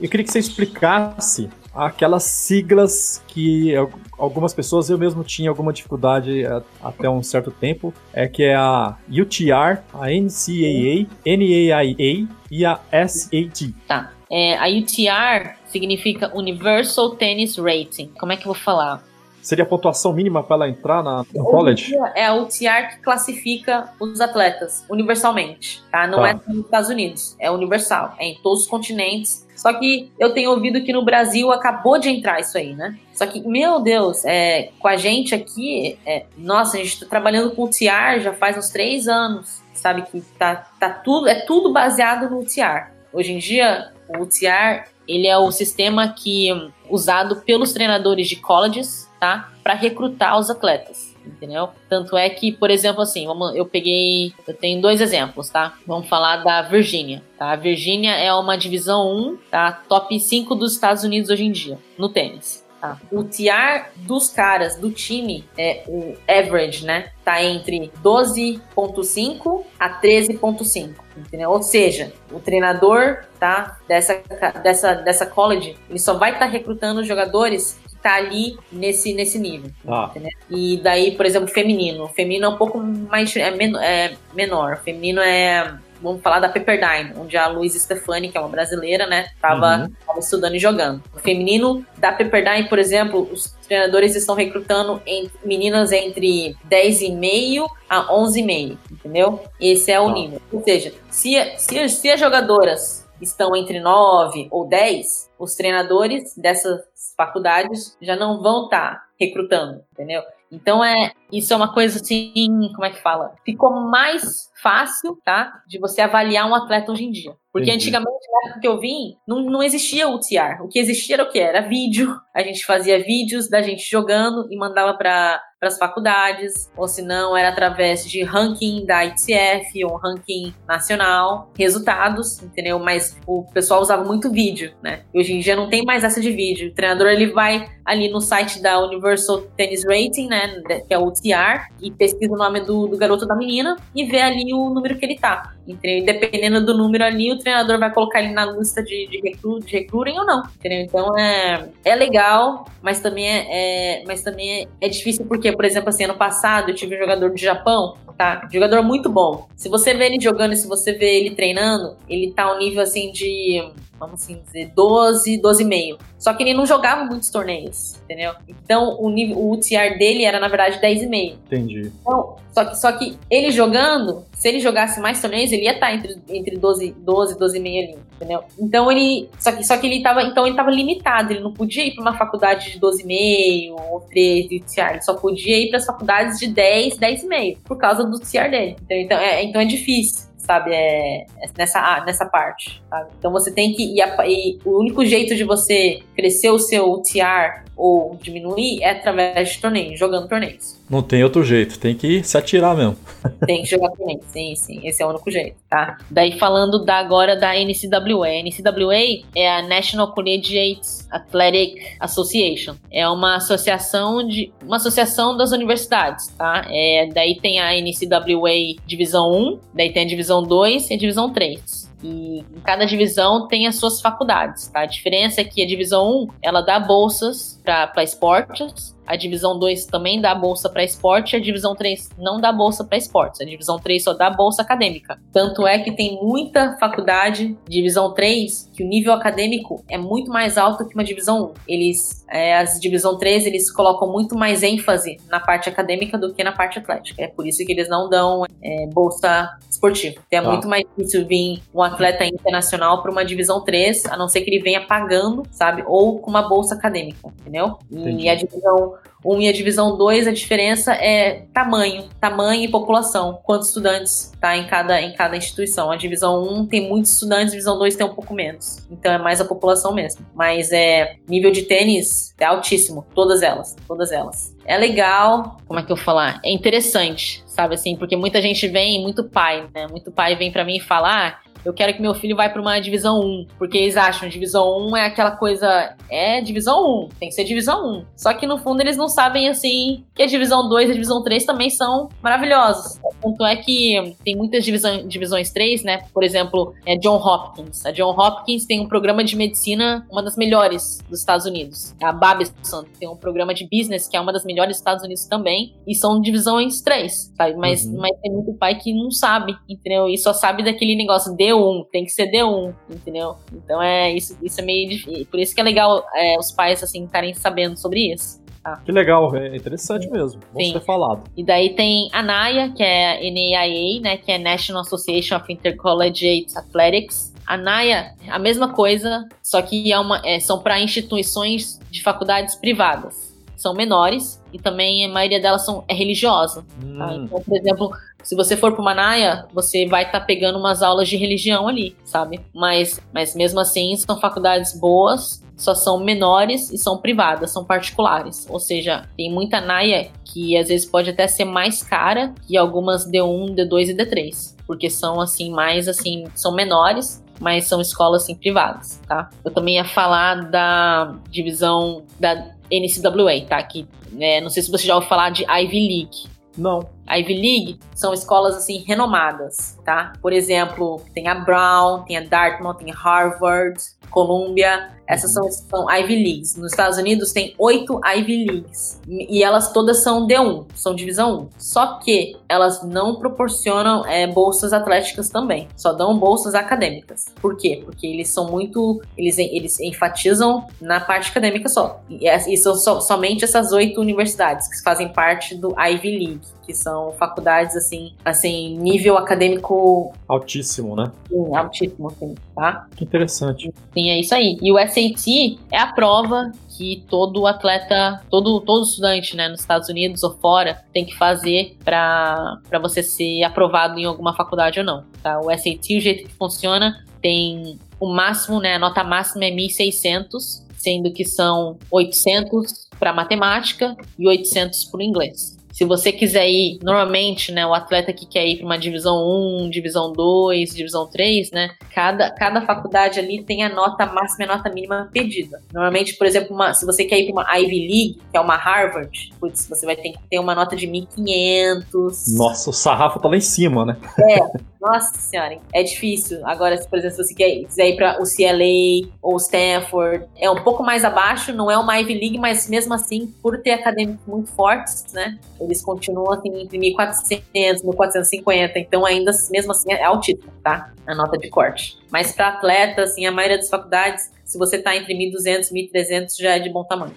Speaker 3: Eu queria que você explicasse aquelas siglas que algumas pessoas, eu mesmo tinha alguma dificuldade é, até um certo tempo, é que é a UTR, a NCAA, NAIA e a SAT.
Speaker 4: Tá. É, a UTR significa Universal Tennis Rating. Como é que eu vou falar?
Speaker 3: Seria a pontuação mínima para ela entrar na, no college?
Speaker 4: É a UTR que classifica os atletas universalmente, tá? Não tá. é nos Estados Unidos, é universal, é em todos os continentes só que eu tenho ouvido que no Brasil acabou de entrar isso aí, né? Só que, meu Deus, é, com a gente aqui, é, nossa, a gente tá trabalhando com o TIAR já faz uns três anos, sabe? Que tá, tá tudo, é tudo baseado no TIAR. Hoje em dia, o TIAR, ele é o sistema que usado pelos treinadores de colleges, tá? Para recrutar os atletas entendeu? Tanto é que, por exemplo, assim, vamos, eu peguei, eu tenho dois exemplos, tá? Vamos falar da Virgínia, tá? A Virgínia é uma divisão 1, tá? Top 5 dos Estados Unidos hoje em dia, no tênis. Tá. O tiar dos caras do time, é o average, né? Tá entre 12.5 a 13.5, entendeu? Ou seja, o treinador, tá? Dessa, dessa, dessa college, ele só vai estar tá recrutando jogadores tá ali nesse, nesse nível. Ah. E daí, por exemplo, feminino. feminino é um pouco mais é, men é menor. feminino é vamos falar da Pepperdine, onde a Luiz Stefani, que é uma brasileira, né, tava, uhum. estudando e jogando. O feminino da Pepperdine, por exemplo, os treinadores estão recrutando em, meninas entre 10,5 a 11,5, entendeu? Esse é o ah. nível. Ou seja, se, se, se as jogadoras estão entre 9 ou 10, os treinadores dessas faculdades já não vão estar tá recrutando, entendeu? Então é isso é uma coisa assim, como é que fala? Ficou mais fácil, tá? De você avaliar um atleta hoje em dia. Porque Entendi. antigamente, na época que eu vim, não, não existia o TR. O que existia era o que? Era vídeo. A gente fazia vídeos da gente jogando e mandava para as faculdades, ou se não, era através de ranking da ITF ou ranking nacional, resultados, entendeu? Mas o pessoal usava muito vídeo, né? E hoje em dia não tem mais essa de vídeo. O treinador ele vai ali no site da Universal Tennis Rating, né, que é o TR, e pesquisa o nome do, do garoto da menina e vê ali o número que ele tá. Entendeu? Dependendo do número ali, o treinador vai colocar ele na lista de, de, recru, de recruiting ou não. Entendeu? Então é, é legal, mas também é, é mas também é, é, difícil porque, por exemplo, assim, ano passado eu tive um jogador do Japão, tá? Jogador muito bom. Se você vê ele jogando e se você vê ele treinando, ele tá um nível assim de vamos assim dizer, 12, 12,5. Só que ele não jogava muitos torneios, entendeu? Então o nível, o UTR dele era na verdade 10,5.
Speaker 3: Entendi.
Speaker 4: Então, só que, só que ele jogando, se ele jogasse mais torneios, ele ia estar tá entre, entre 12, 12, 12,5 ali, entendeu? Então ele. Só que, só que ele tava. Então ele tava limitado, ele não podia ir para uma faculdade de 12,5 ou 13 de UTR, ele só podia ir para as faculdades de 10, 10,5, por causa do UTR dele. Então, é, então é difícil sabe? É, é nessa, ah, nessa parte, sabe? Então você tem que. E, a, e, o único jeito de você crescer o seu TR ou diminuir é através de torneios, jogando torneios.
Speaker 3: Não tem outro jeito, tem que se atirar mesmo. *laughs*
Speaker 4: Tem que jogar torneios, sim, sim, esse é o único jeito, tá? Daí falando da, agora da NCAA. A NCAA é a National Collegiate Athletic Association. É uma associação de uma associação das universidades, tá? É, daí tem a NCAA Divisão 1, daí tem a Divisão 2 e a Divisão 3. E cada divisão tem as suas faculdades, tá? A diferença é que a divisão 1, ela dá bolsas para esportes, a divisão 2 também dá bolsa para esporte, a divisão 3 não dá bolsa para esportes. A divisão 3 só dá bolsa acadêmica. Tanto é que tem muita faculdade, divisão 3, que o nível acadêmico é muito mais alto que uma divisão 1. Eles, é, as divisão 3, eles colocam muito mais ênfase na parte acadêmica do que na parte atlética. É por isso que eles não dão é, bolsa esportiva. Então, é ah. muito mais difícil vir um atleta internacional para uma divisão 3, a não ser que ele venha pagando, sabe? Ou com uma bolsa acadêmica, entendeu? E Entendi. a divisão 1 e a divisão 2, a diferença é tamanho, tamanho e população, quantos estudantes tá em cada, em cada instituição. A divisão 1 tem muitos estudantes, a divisão 2 tem um pouco menos. Então é mais a população mesmo. Mas é nível de tênis é altíssimo, todas elas, todas elas. É legal, como é que eu vou falar? É interessante, sabe assim, porque muita gente vem, muito pai, né? Muito pai vem para mim falar ah, eu quero que meu filho vá para uma divisão 1, porque eles acham que divisão 1 é aquela coisa, é divisão 1, tem que ser divisão 1. Só que no fundo eles não sabem assim que a divisão 2 e a divisão 3 também são maravilhosas. Tanto é que tem muitas divisão, divisões 3, né? Por exemplo, é John Hopkins. A John Hopkins tem um programa de medicina, uma das melhores dos Estados Unidos. A Babson tem um programa de business que é uma das melhores dos Estados Unidos também, e são divisões 3, sabe? Mas, uhum. mas tem muito pai que não sabe, entendeu? E só sabe daquele negócio de D1, tem que ser D1, entendeu? Então é isso, isso é meio difícil. Por isso que é legal é, os pais assim estarem sabendo sobre isso.
Speaker 3: Tá? Que legal, é interessante mesmo. Bom Sim. ter falado.
Speaker 4: E daí tem a NAIA, que é a NAIA, né, que é National Association of Intercollegiate Athletics. A NAIA, a mesma coisa, só que é uma, é, são para instituições de faculdades privadas. São menores e também a maioria delas são, é religiosa. Tá? Hum. Tá? Então, por exemplo, se você for para uma Naia, você vai estar tá pegando umas aulas de religião ali, sabe? Mas, mas mesmo assim, são faculdades boas, só são menores e são privadas, são particulares. Ou seja, tem muita Naia que às vezes pode até ser mais cara que algumas D1, D2 e D3, porque são assim mais assim, são menores, mas são escolas assim privadas, tá? Eu também ia falar da divisão da NCAA, tá? Que né, não sei se você já ouviu falar de Ivy League.
Speaker 3: Não.
Speaker 4: Ivy League são escolas assim renomadas, tá? Por exemplo, tem a Brown, tem a Dartmouth, tem a Harvard, Columbia. Essas são, são Ivy Leagues. Nos Estados Unidos tem oito Ivy Leagues. E elas todas são D1, são divisão 1. Só que elas não proporcionam é, bolsas atléticas também. Só dão bolsas acadêmicas. Por quê? Porque eles são muito. Eles, eles enfatizam na parte acadêmica só. E, e são so, somente essas oito universidades que fazem parte do Ivy League, que são faculdades, assim, assim, nível acadêmico...
Speaker 3: Altíssimo, né?
Speaker 4: Sim, altíssimo, sim, tá?
Speaker 3: Que interessante.
Speaker 4: Sim, é isso aí. E o SAT é a prova que todo atleta, todo, todo estudante, né, nos Estados Unidos ou fora, tem que fazer para você ser aprovado em alguma faculdade ou não, tá? O SAT, o jeito que funciona, tem o máximo, né, a nota máxima é 1.600, sendo que são 800 para matemática e 800 para o inglês. Se você quiser ir, normalmente, né, o atleta que quer ir para uma divisão 1, divisão 2, divisão 3, né, cada, cada faculdade ali tem a nota máxima e a nota mínima pedida. Normalmente, por exemplo, uma, se você quer ir para uma Ivy League, que é uma Harvard, putz, você vai ter que ter uma nota de 1500.
Speaker 3: Nossa, o sarrafo tá lá em cima, né?
Speaker 4: É. Nossa senhora, é difícil. Agora, por exemplo, se você quiser ir para o CLA ou Stanford, é um pouco mais abaixo, não é uma Ivy League, mas mesmo assim, por ter acadêmicos muito fortes, né, eles continuam assim entre 1.400, 1.450, então ainda mesmo assim é altíssimo, tá? A nota de corte. Mas para atleta, assim, a maioria das faculdades, se você está entre 1.200 e 1.300 já é de bom tamanho.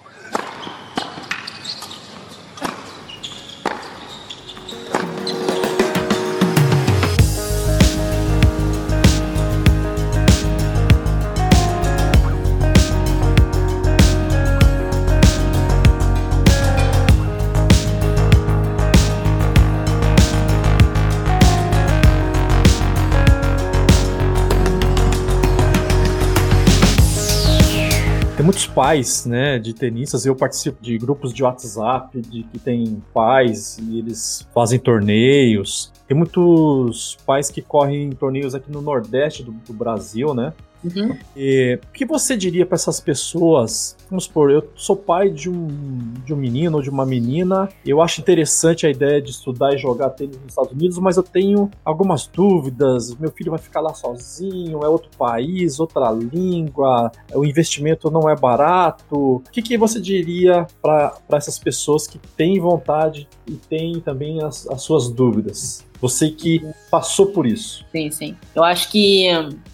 Speaker 3: Pais, né, de tenistas. Eu participo de grupos de WhatsApp de que tem pais e eles fazem torneios. Tem muitos pais que correm torneios aqui no Nordeste do, do Brasil, né? Uhum. E, o que você diria para essas pessoas? Vamos supor, eu sou pai de um, de um menino ou de uma menina, eu acho interessante a ideia de estudar e jogar tênis nos Estados Unidos, mas eu tenho algumas dúvidas. Meu filho vai ficar lá sozinho, é outro país, outra língua, o investimento não é barato. O que, que você diria para essas pessoas que têm vontade e têm também as, as suas dúvidas? Você que passou por isso.
Speaker 4: Sim, sim. Eu acho que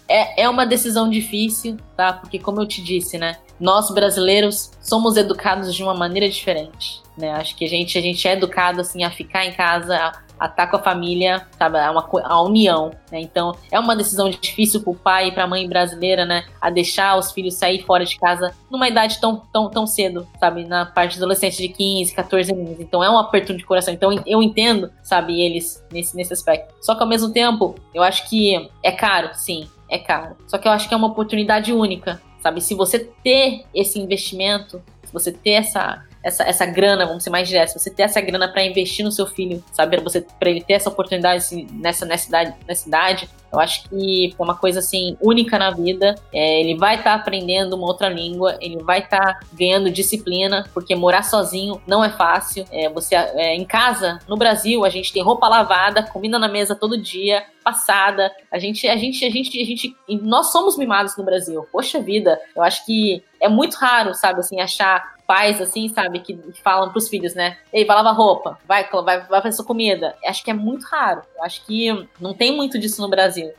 Speaker 4: é, é uma decisão difícil, tá? Porque, como eu te disse, né? Nós brasileiros somos educados de uma maneira diferente, né? Acho que a gente, a gente é educado, assim, a ficar em casa, a com a família, sabe? A, uma, a união, né? Então, é uma decisão difícil pro pai e pra mãe brasileira, né? A deixar os filhos sair fora de casa numa idade tão, tão, tão cedo, sabe? Na parte adolescente de 15, 14 anos. Então, é um aperto de coração. Então, eu entendo, sabe, eles nesse, nesse aspecto. Só que, ao mesmo tempo, eu acho que é caro, sim, é caro. Só que eu acho que é uma oportunidade única, sabe? Se você ter esse investimento, se você ter essa essa, essa grana, vamos ser mais diretos, você ter essa grana para investir no seu filho, saber você para ele ter essa oportunidade assim, nessa nessa idade, nessa idade, eu acho que é uma coisa assim única na vida. É, ele vai estar tá aprendendo uma outra língua, ele vai estar tá ganhando disciplina, porque morar sozinho não é fácil. É, você é, em casa, no Brasil, a gente tem roupa lavada, comida na mesa todo dia, passada. A gente, a gente, a gente, a gente, nós somos mimados no Brasil. Poxa vida, eu acho que é muito raro, sabe, assim, achar pais, assim, sabe, que falam pros filhos, né? Ei, vai lavar roupa, vai, vai, vai fazer sua comida. Acho que é muito raro. Acho que não tem muito disso no Brasil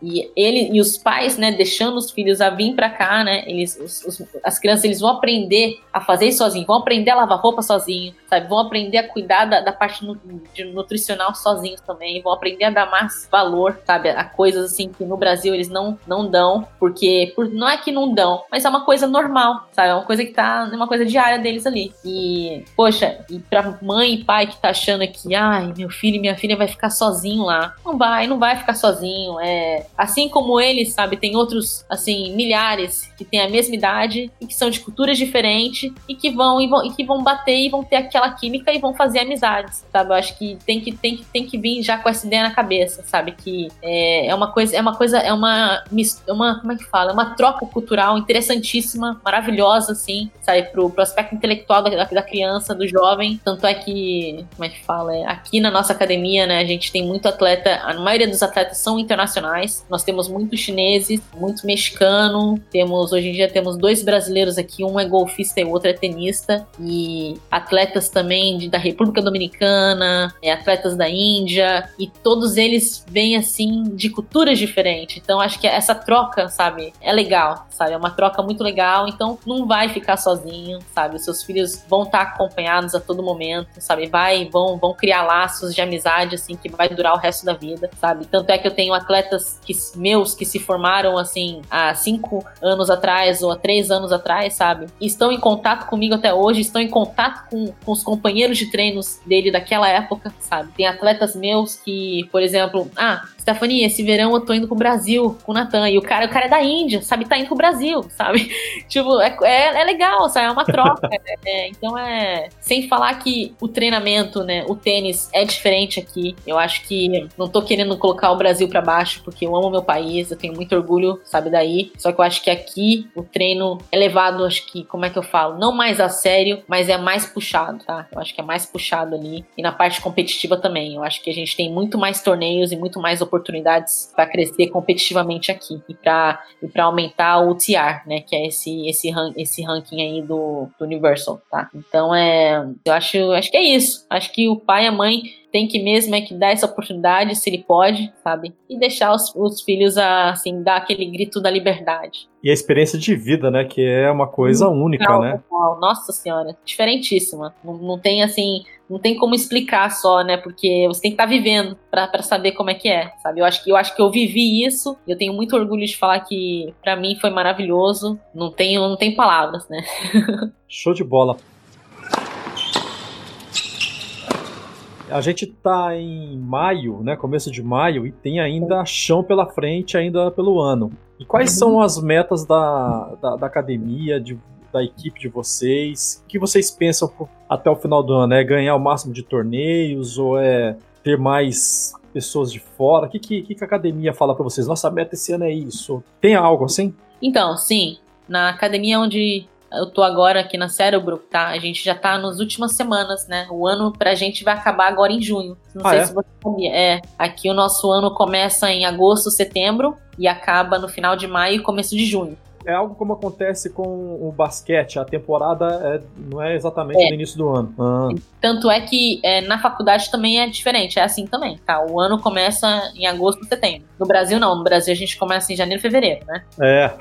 Speaker 4: E ele e os pais, né, deixando os filhos a vir para cá, né? Eles, os, os, as crianças, eles vão aprender a fazer isso sozinho, vão aprender a lavar roupa sozinho, sabe? Vão aprender a cuidar da, da parte nu, nutricional sozinhos também, vão aprender a dar mais valor, sabe? A coisas assim que no Brasil eles não, não dão, porque por, não é que não dão, mas é uma coisa normal, sabe? É uma coisa que tá, é uma coisa diária deles ali. E, poxa, e pra mãe e pai que tá achando que, ai, meu filho e minha filha vai ficar sozinho lá, não vai, não vai ficar sozinho, é é, assim como ele, sabe, tem outros, assim, milhares que têm a mesma idade e que são de culturas diferentes e que vão e, vão e que vão bater e vão ter aquela química e vão fazer amizades, sabe? Eu acho que tem que tem que tem que vir já com essa ideia na cabeça, sabe? Que é, é uma coisa é uma coisa é uma é uma como é que fala? É uma troca cultural interessantíssima, maravilhosa, assim, sabe? Pro, pro aspecto intelectual da, da criança, do jovem. Tanto é que como é que fala? É, aqui na nossa academia, né? A gente tem muito atleta, a maioria dos atletas são internacionais profissionais. Nós temos muitos chineses, muito mexicano, temos hoje em dia temos dois brasileiros aqui, um é golfista e o outro é tenista, e atletas também de, da República Dominicana, é, atletas da Índia, e todos eles vêm assim de culturas diferentes. Então acho que essa troca, sabe, é legal, sabe? É uma troca muito legal, então não vai ficar sozinho, sabe? Os seus filhos vão estar acompanhados a todo momento, sabe? Vai, vão, vão criar laços de amizade assim que vai durar o resto da vida, sabe? Tanto é que eu tenho atletas que, meus que se formaram assim há cinco anos atrás ou há três anos atrás, sabe? Estão em contato comigo até hoje, estão em contato com, com os companheiros de treinos dele daquela época, sabe? Tem atletas meus que, por exemplo, ah, Stephanie, esse verão eu tô indo pro Brasil com o Natan. E o cara, o cara é da Índia, sabe? Tá indo pro Brasil, sabe? *laughs* tipo, é, é, é, legal, sabe? É uma troca. Né? *laughs* é, então é. Sem falar que o treinamento, né? O tênis é diferente aqui. Eu acho que não tô querendo colocar o Brasil para baixo, porque eu amo meu país, eu tenho muito orgulho, sabe, daí. Só que eu acho que aqui o treino é levado, acho que, como é que eu falo? Não mais a sério, mas é mais puxado, tá? Eu acho que é mais puxado ali. E na parte competitiva também. Eu acho que a gente tem muito mais torneios e muito mais oportunidades oportunidades para crescer competitivamente aqui e para aumentar o TR, né, que é esse esse, ran, esse ranking aí do, do Universal, tá? Então é, eu acho acho que é isso. Acho que o pai e a mãe tem que mesmo é que dar essa oportunidade, se ele pode, sabe? E deixar os, os filhos, a, assim, dar aquele grito da liberdade.
Speaker 3: E a experiência de vida, né? Que é uma coisa única,
Speaker 4: não,
Speaker 3: né?
Speaker 4: Não, nossa senhora, diferentíssima. Não, não tem, assim, não tem como explicar só, né? Porque você tem que estar tá vivendo para saber como é que é, sabe? Eu acho que eu acho que eu vivi isso. Eu tenho muito orgulho de falar que para mim foi maravilhoso. Não tenho, não tem palavras, né? *laughs*
Speaker 3: Show de bola. A gente tá em maio, né, começo de maio, e tem ainda chão pela frente, ainda pelo ano. E quais uhum. são as metas da, da, da academia, de, da equipe de vocês? O que vocês pensam até o final do ano? É ganhar o máximo de torneios ou é ter mais pessoas de fora? O que, que, que a academia fala para vocês? Nossa meta esse ano é isso. Tem algo assim?
Speaker 4: Então, sim. Na academia onde eu tô agora aqui na Cérebro, tá? A gente já tá nas últimas semanas, né? O ano pra gente vai acabar agora em junho. Não ah, sei é? se você sabia. É, aqui o nosso ano começa em agosto, setembro e acaba no final de maio e começo de junho
Speaker 3: é algo como acontece com o basquete. A temporada é, não é exatamente é. no início do ano. Ah.
Speaker 4: Tanto é que é, na faculdade também é diferente, é assim também, tá? O ano começa em agosto, setembro. No Brasil não, no Brasil a gente começa em janeiro, fevereiro, né?
Speaker 3: É.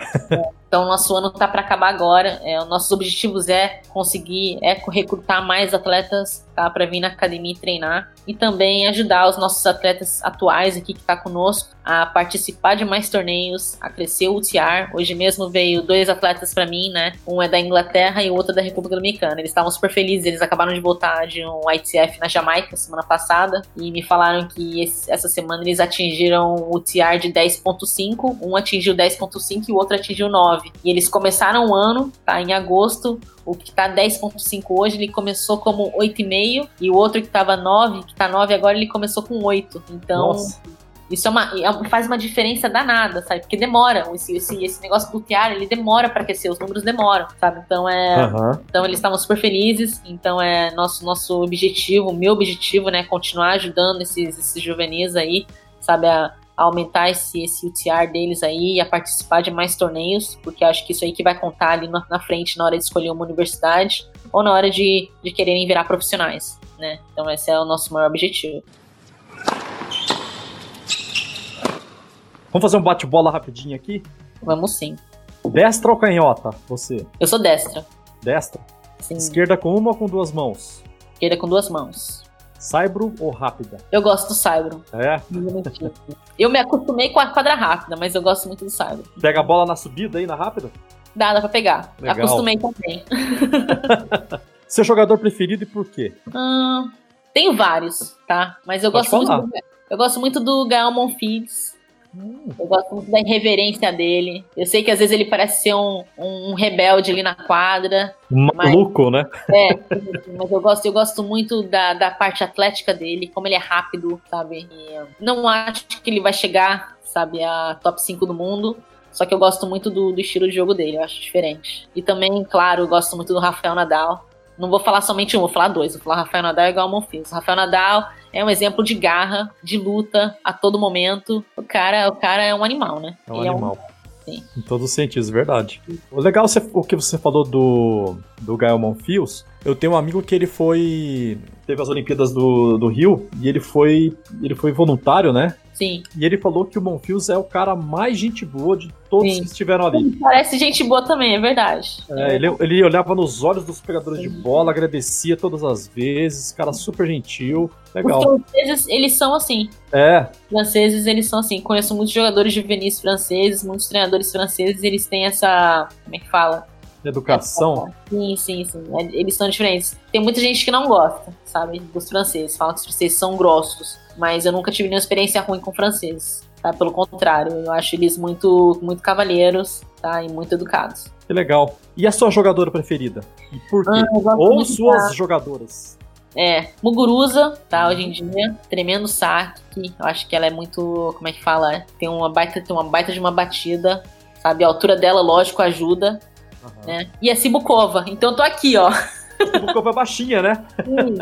Speaker 4: Então, nosso ano tá para acabar agora. É, os nossos objetivos é conseguir é recrutar mais atletas tá, para vir na academia e treinar e também ajudar os nossos atletas atuais aqui que tá conosco a participar de mais torneios, a crescer o UTR. Hoje mesmo veio dois atletas para mim, né? Um é da Inglaterra e o outro é da República Dominicana. Eles estavam super felizes, eles acabaram de voltar de um ITF na Jamaica semana passada e me falaram que esse, essa semana eles atingiram o TR de 10.5, um atingiu 10.5 e o outro atingiu 9. E eles começaram o ano, tá? Em agosto, o que tá 10.5 hoje, ele começou como 8,5 e o outro que tava 9, que tá 9 agora, ele começou com 8. Então, Nossa. isso é uma, é faz uma diferença danada, sabe? Porque demora, esse, esse, esse negócio do TR, ele demora para aquecer, os números demoram, sabe? Então é, uhum. então eles estavam super felizes, então é nosso nosso objetivo, meu objetivo, né, continuar ajudando esses, esses juvenis aí, sabe, a aumentar esse, esse UTR deles aí, a participar de mais torneios, porque acho que isso aí que vai contar ali na, na frente na hora de escolher uma universidade ou na hora de, de quererem virar profissionais, né? Então esse é o nosso maior objetivo.
Speaker 3: Vamos fazer um bate-bola rapidinho aqui?
Speaker 4: Vamos sim.
Speaker 3: Destra ou canhota, você?
Speaker 4: Eu sou destra.
Speaker 3: Destra? Sim. Esquerda com uma ou com duas mãos?
Speaker 4: Esquerda com duas mãos.
Speaker 3: Saibro ou rápida?
Speaker 4: Eu gosto do Saibro.
Speaker 3: É?
Speaker 4: Eu me acostumei com a quadra rápida, mas eu gosto muito do Saibro.
Speaker 3: Pega a bola na subida aí, na rápida?
Speaker 4: Dá, dá pra pegar. Legal. Acostumei também. *laughs*
Speaker 3: Seu jogador preferido e por quê?
Speaker 4: Hum, tenho vários, tá? Mas eu gosto muito do, eu gosto muito do Gael Monfils. Hum. Eu gosto muito da irreverência dele. Eu sei que às vezes ele parece ser um, um rebelde ali na quadra.
Speaker 3: Maluco, mas, né?
Speaker 4: É, mas eu gosto, eu gosto muito da, da parte atlética dele, como ele é rápido, sabe? E não acho que ele vai chegar, sabe, a top 5 do mundo. Só que eu gosto muito do, do estilo de jogo dele, eu acho diferente. E também, claro, eu gosto muito do Rafael Nadal. Não vou falar somente um, vou falar dois. Vou falar Rafael Nadal igual Monfils. Rafael Nadal é um exemplo de garra, de luta a todo momento. O cara, o cara é um animal, né?
Speaker 3: É um Ele animal. É um... Sim. Em todos os sentidos, verdade. O legal é o que você falou do, do Gael Monfils. Eu tenho um amigo que ele foi. Teve as Olimpíadas do, do Rio e ele foi. Ele foi voluntário, né?
Speaker 4: Sim.
Speaker 3: E ele falou que o Monfils é o cara mais gente boa de todos Sim. que estiveram ali.
Speaker 4: Parece gente boa também, é verdade.
Speaker 3: É, ele, ele olhava nos olhos dos pegadores Sim. de bola, agradecia todas as vezes, cara super gentil. Legal.
Speaker 4: Os franceses, eles são assim.
Speaker 3: É.
Speaker 4: Os franceses, eles são assim. Conheço muitos jogadores de juvenis franceses, muitos treinadores franceses, eles têm essa. Como é que fala?
Speaker 3: Educação?
Speaker 4: Sim, sim, sim. É, eles são diferentes. Tem muita gente que não gosta, sabe, dos franceses. Fala que os franceses são grossos mas eu nunca tive nenhuma experiência ruim com francês. Tá? Pelo contrário, eu acho eles muito, muito cavalheiros tá? e muito educados.
Speaker 3: Que legal. E a sua jogadora preferida? E por quê? Ah, Ou suas jogadoras?
Speaker 4: É, Muguruza, tá, hoje em dia, tremendo saque, eu acho que ela é muito, como é que fala, tem uma baita, tem uma baita de uma batida, sabe, a altura dela, lógico, ajuda, uhum. né, e a Cibukova, então eu tô aqui, ó, *laughs*
Speaker 3: Sibukova é baixinha, né?
Speaker 4: Sim.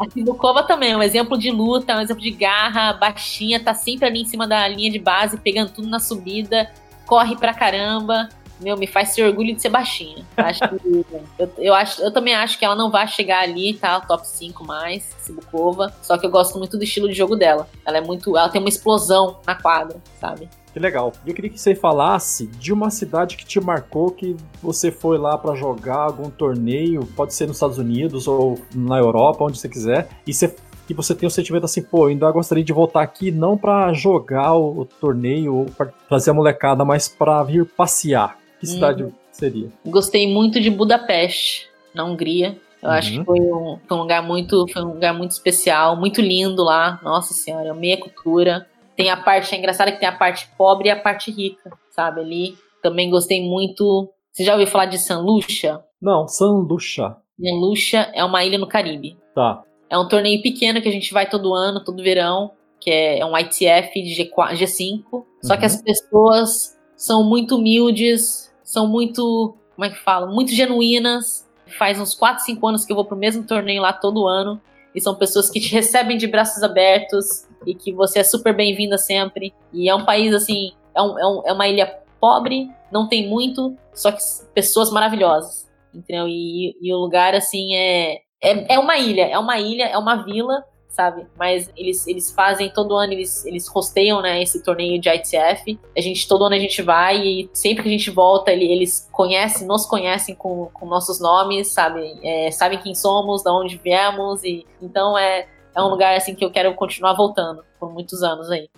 Speaker 4: A Sibukova também é um exemplo de luta, um exemplo de garra, baixinha, tá sempre ali em cima da linha de base, pegando tudo na subida, corre pra caramba. Meu, me faz ter orgulho de ser baixinha. Acho que, *laughs* eu, eu, acho, eu também acho que ela não vai chegar ali, tá? Top 5 mais, Sibukova. Só que eu gosto muito do estilo de jogo dela. Ela é muito. Ela tem uma explosão na quadra, sabe?
Speaker 3: Que legal. Eu queria que você falasse de uma cidade que te marcou, que você foi lá para jogar algum torneio, pode ser nos Estados Unidos ou na Europa, onde você quiser, e você que você tem o sentimento assim, pô, ainda gostaria de voltar aqui não para jogar o, o, torneio ou para trazer a molecada, mas para vir passear. Que cidade hum. seria?
Speaker 4: Gostei muito de Budapeste, na Hungria. Eu uhum. acho que uhum. foi um, foi um lugar muito, foi um lugar muito especial, muito lindo lá. Nossa senhora, meia cultura. Tem a parte, é engraçado que tem a parte pobre e a parte rica, sabe? Ali também gostei muito. Você já ouviu falar de San Lucia?
Speaker 3: Não, San Lucia.
Speaker 4: San Lucia é uma ilha no Caribe.
Speaker 3: Tá.
Speaker 4: É um torneio pequeno que a gente vai todo ano, todo verão, que é, é um ITF de G4, G5. Só uhum. que as pessoas são muito humildes, são muito, como é que fala? Muito genuínas. Faz uns 4, 5 anos que eu vou pro mesmo torneio lá todo ano. E são pessoas que te recebem de braços abertos, e que você é super bem-vinda sempre. E é um país, assim, é, um, é, um, é, uma ilha pobre, não tem muito, só que pessoas maravilhosas, entendeu? E, e o lugar, assim, é, é, é uma ilha, é uma ilha, é uma vila, sabe? Mas eles, eles fazem todo ano, eles, eles rosteiam, né, esse torneio de ITF. A gente, todo ano a gente vai e sempre que a gente volta, eles conhecem, nos conhecem com, com nossos nomes, sabe? É, sabem quem somos, de onde viemos, e então é é um lugar assim que eu quero continuar voltando por muitos anos aí.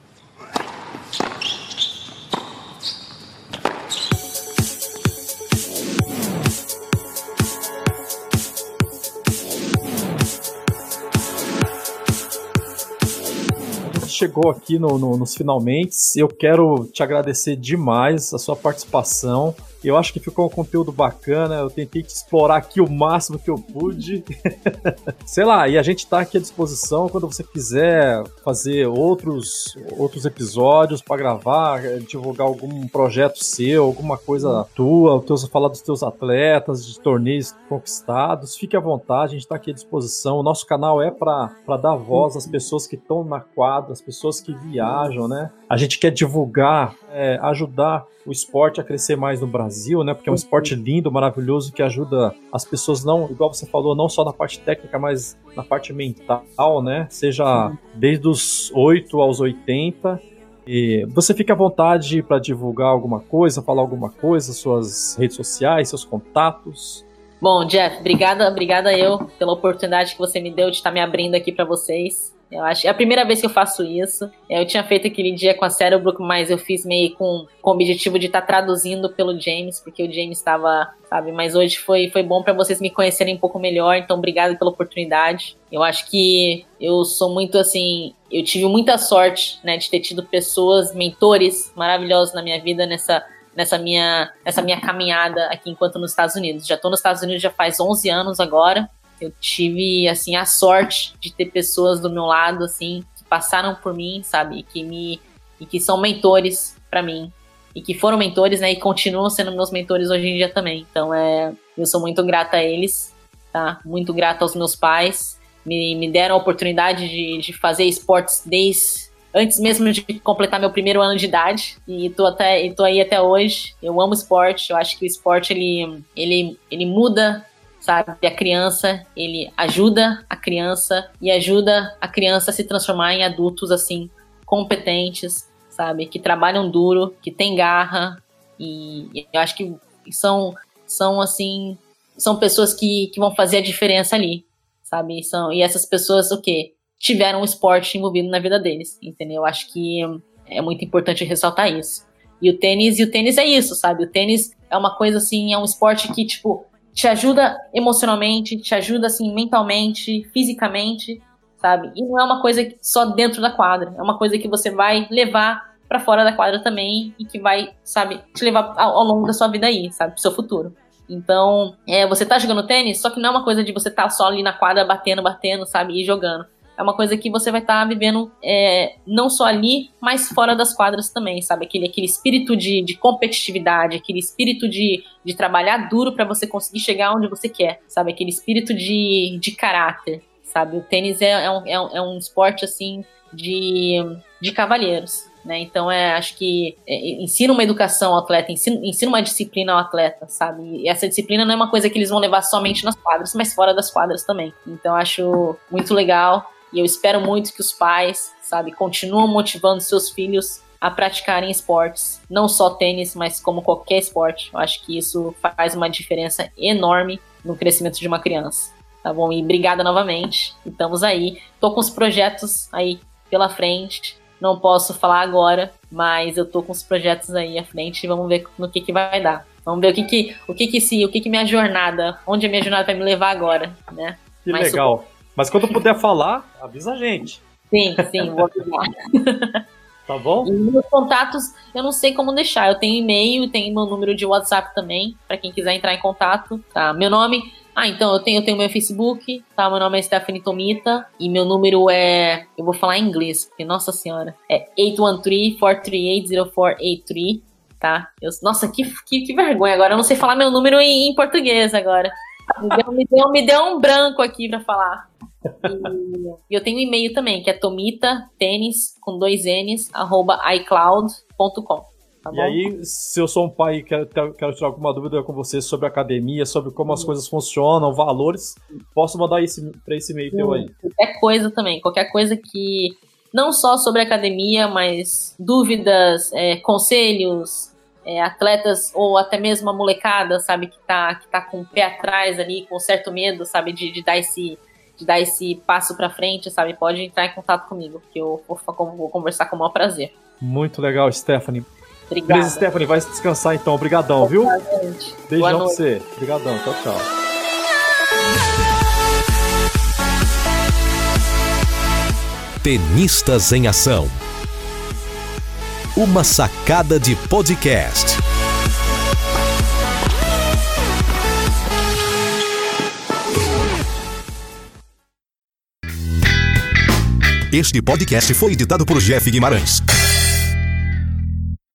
Speaker 3: Chegou aqui no, no, nos finalmente. Eu quero te agradecer demais a sua participação. Eu acho que ficou um conteúdo bacana. Eu tentei te explorar aqui o máximo que eu pude. *laughs* Sei lá, e a gente tá aqui à disposição quando você quiser fazer outros, outros episódios para gravar, divulgar algum projeto seu, alguma coisa tua, teus, falar dos teus atletas, de torneios conquistados. Fique à vontade, a gente tá aqui à disposição. O nosso canal é para dar voz às pessoas que estão na quadra, às pessoas que viajam, né? A gente quer divulgar, é, ajudar o esporte a crescer mais no Brasil, né? Porque é um esporte lindo, maravilhoso, que ajuda as pessoas não, igual você falou, não só na parte técnica, mas na parte mental, né? Seja desde os 8 aos 80. E você fica à vontade para divulgar alguma coisa, falar alguma coisa, suas redes sociais, seus contatos.
Speaker 4: Bom, Jeff, obrigada, obrigada eu pela oportunidade que você me deu de estar me abrindo aqui para vocês. Eu acho é a primeira vez que eu faço isso. Eu tinha feito aquele dia com a Cerebrook, mas eu fiz meio com, com o objetivo de estar tá traduzindo pelo James, porque o James estava, sabe? Mas hoje foi, foi bom para vocês me conhecerem um pouco melhor, então obrigado pela oportunidade. Eu acho que eu sou muito assim. Eu tive muita sorte, né, de ter tido pessoas, mentores maravilhosos na minha vida nessa nessa minha, nessa minha caminhada aqui enquanto nos Estados Unidos. Já estou nos Estados Unidos já faz 11 anos agora eu tive, assim, a sorte de ter pessoas do meu lado, assim, que passaram por mim, sabe? E que me. E que são mentores para mim. E que foram mentores, né? E continuam sendo meus mentores hoje em dia também. Então, é. Eu sou muito grata a eles. tá? Muito grata aos meus pais. Me, me deram a oportunidade de, de fazer esportes desde antes mesmo de completar meu primeiro ano de idade e tô até e tô aí até hoje. Eu amo esporte, eu acho que o esporte ele ele ele muda sabe? A criança, ele ajuda a criança e ajuda a criança a se transformar em adultos assim competentes, sabe? Que trabalham duro, que têm garra e eu acho que são são assim são pessoas que, que vão fazer a diferença ali, sabe? São, e essas pessoas, o quê? Tiveram o esporte envolvido na vida deles, entendeu? Eu acho que é muito importante ressaltar isso. E o tênis, e o tênis é isso, sabe? O tênis é uma coisa assim, é um esporte que, tipo, te ajuda emocionalmente, te ajuda assim mentalmente, fisicamente, sabe? E não é uma coisa só dentro da quadra, é uma coisa que você vai levar para fora da quadra também e que vai, sabe, te levar ao, longo da sua vida aí, sabe, pro seu futuro. Então, é, você tá jogando tênis, só que não é uma coisa de você tá só ali na quadra batendo, batendo, sabe, e jogando. É uma coisa que você vai estar tá vivendo é, não só ali, mas fora das quadras também, sabe? Aquele, aquele espírito de, de competitividade, aquele espírito de, de trabalhar duro para você conseguir chegar onde você quer, sabe? Aquele espírito de, de caráter, sabe? O tênis é, é, um, é, um, é um esporte, assim, de, de cavalheiros, né? Então, é, acho que é, ensina uma educação ao atleta, ensina, ensina uma disciplina ao atleta, sabe? E essa disciplina não é uma coisa que eles vão levar somente nas quadras, mas fora das quadras também. Então, acho muito legal e eu espero muito que os pais, sabe, continuem motivando seus filhos a praticarem esportes, não só tênis, mas como qualquer esporte. Eu acho que isso faz uma diferença enorme no crescimento de uma criança. Tá bom? E obrigada novamente. Estamos aí. Tô com os projetos aí pela frente não posso falar agora, mas eu tô com os projetos aí à frente e vamos ver no que que vai dar. Vamos ver o que que, o que que se, o que que minha jornada, onde a minha jornada vai me levar agora, né?
Speaker 3: Que mas legal. Mas quando puder falar, avisa a gente.
Speaker 4: Sim, sim, vou avisar. *laughs*
Speaker 3: Tá bom?
Speaker 4: E meus contatos, eu não sei como deixar. Eu tenho e-mail, tenho meu número de WhatsApp também, para quem quiser entrar em contato. Tá? Meu nome ah, então eu tenho, eu tenho meu Facebook, tá? Meu nome é Stephanie Tomita e meu número é. Eu vou falar em inglês, porque, nossa senhora, é 813-438-0483, tá? Eu, nossa, que, que, que, vergonha agora. Eu não sei falar meu número em, em português agora. Me deu, me, deu, me deu um branco aqui pra falar. E eu tenho um e-mail também, que é tomita, tênis, com dois N's, arroba iCloud.com. Tá
Speaker 3: e aí, se eu sou um pai e quero, quero tirar alguma dúvida com você sobre academia, sobre como as coisas funcionam, valores, posso mandar esse, para esse e-mail teu aí.
Speaker 4: Qualquer coisa também, qualquer coisa que. Não só sobre academia, mas dúvidas, é, conselhos, é, atletas ou até mesmo a molecada, sabe, que tá, que tá com o pé atrás ali, com certo medo, sabe, de, de dar esse de dar esse passo para frente, sabe, pode entrar em contato comigo, que eu vou, vou conversar com o maior prazer.
Speaker 3: Muito legal, Stephanie.
Speaker 4: Obrigada. Beleza,
Speaker 3: Stephanie, vai descansar então. Obrigadão, viu? Gente. Beijão pra você. Obrigadão. Tchau, tchau.
Speaker 2: Tenistas em Ação. Uma sacada de podcast. Este podcast foi editado por Jeff Guimarães.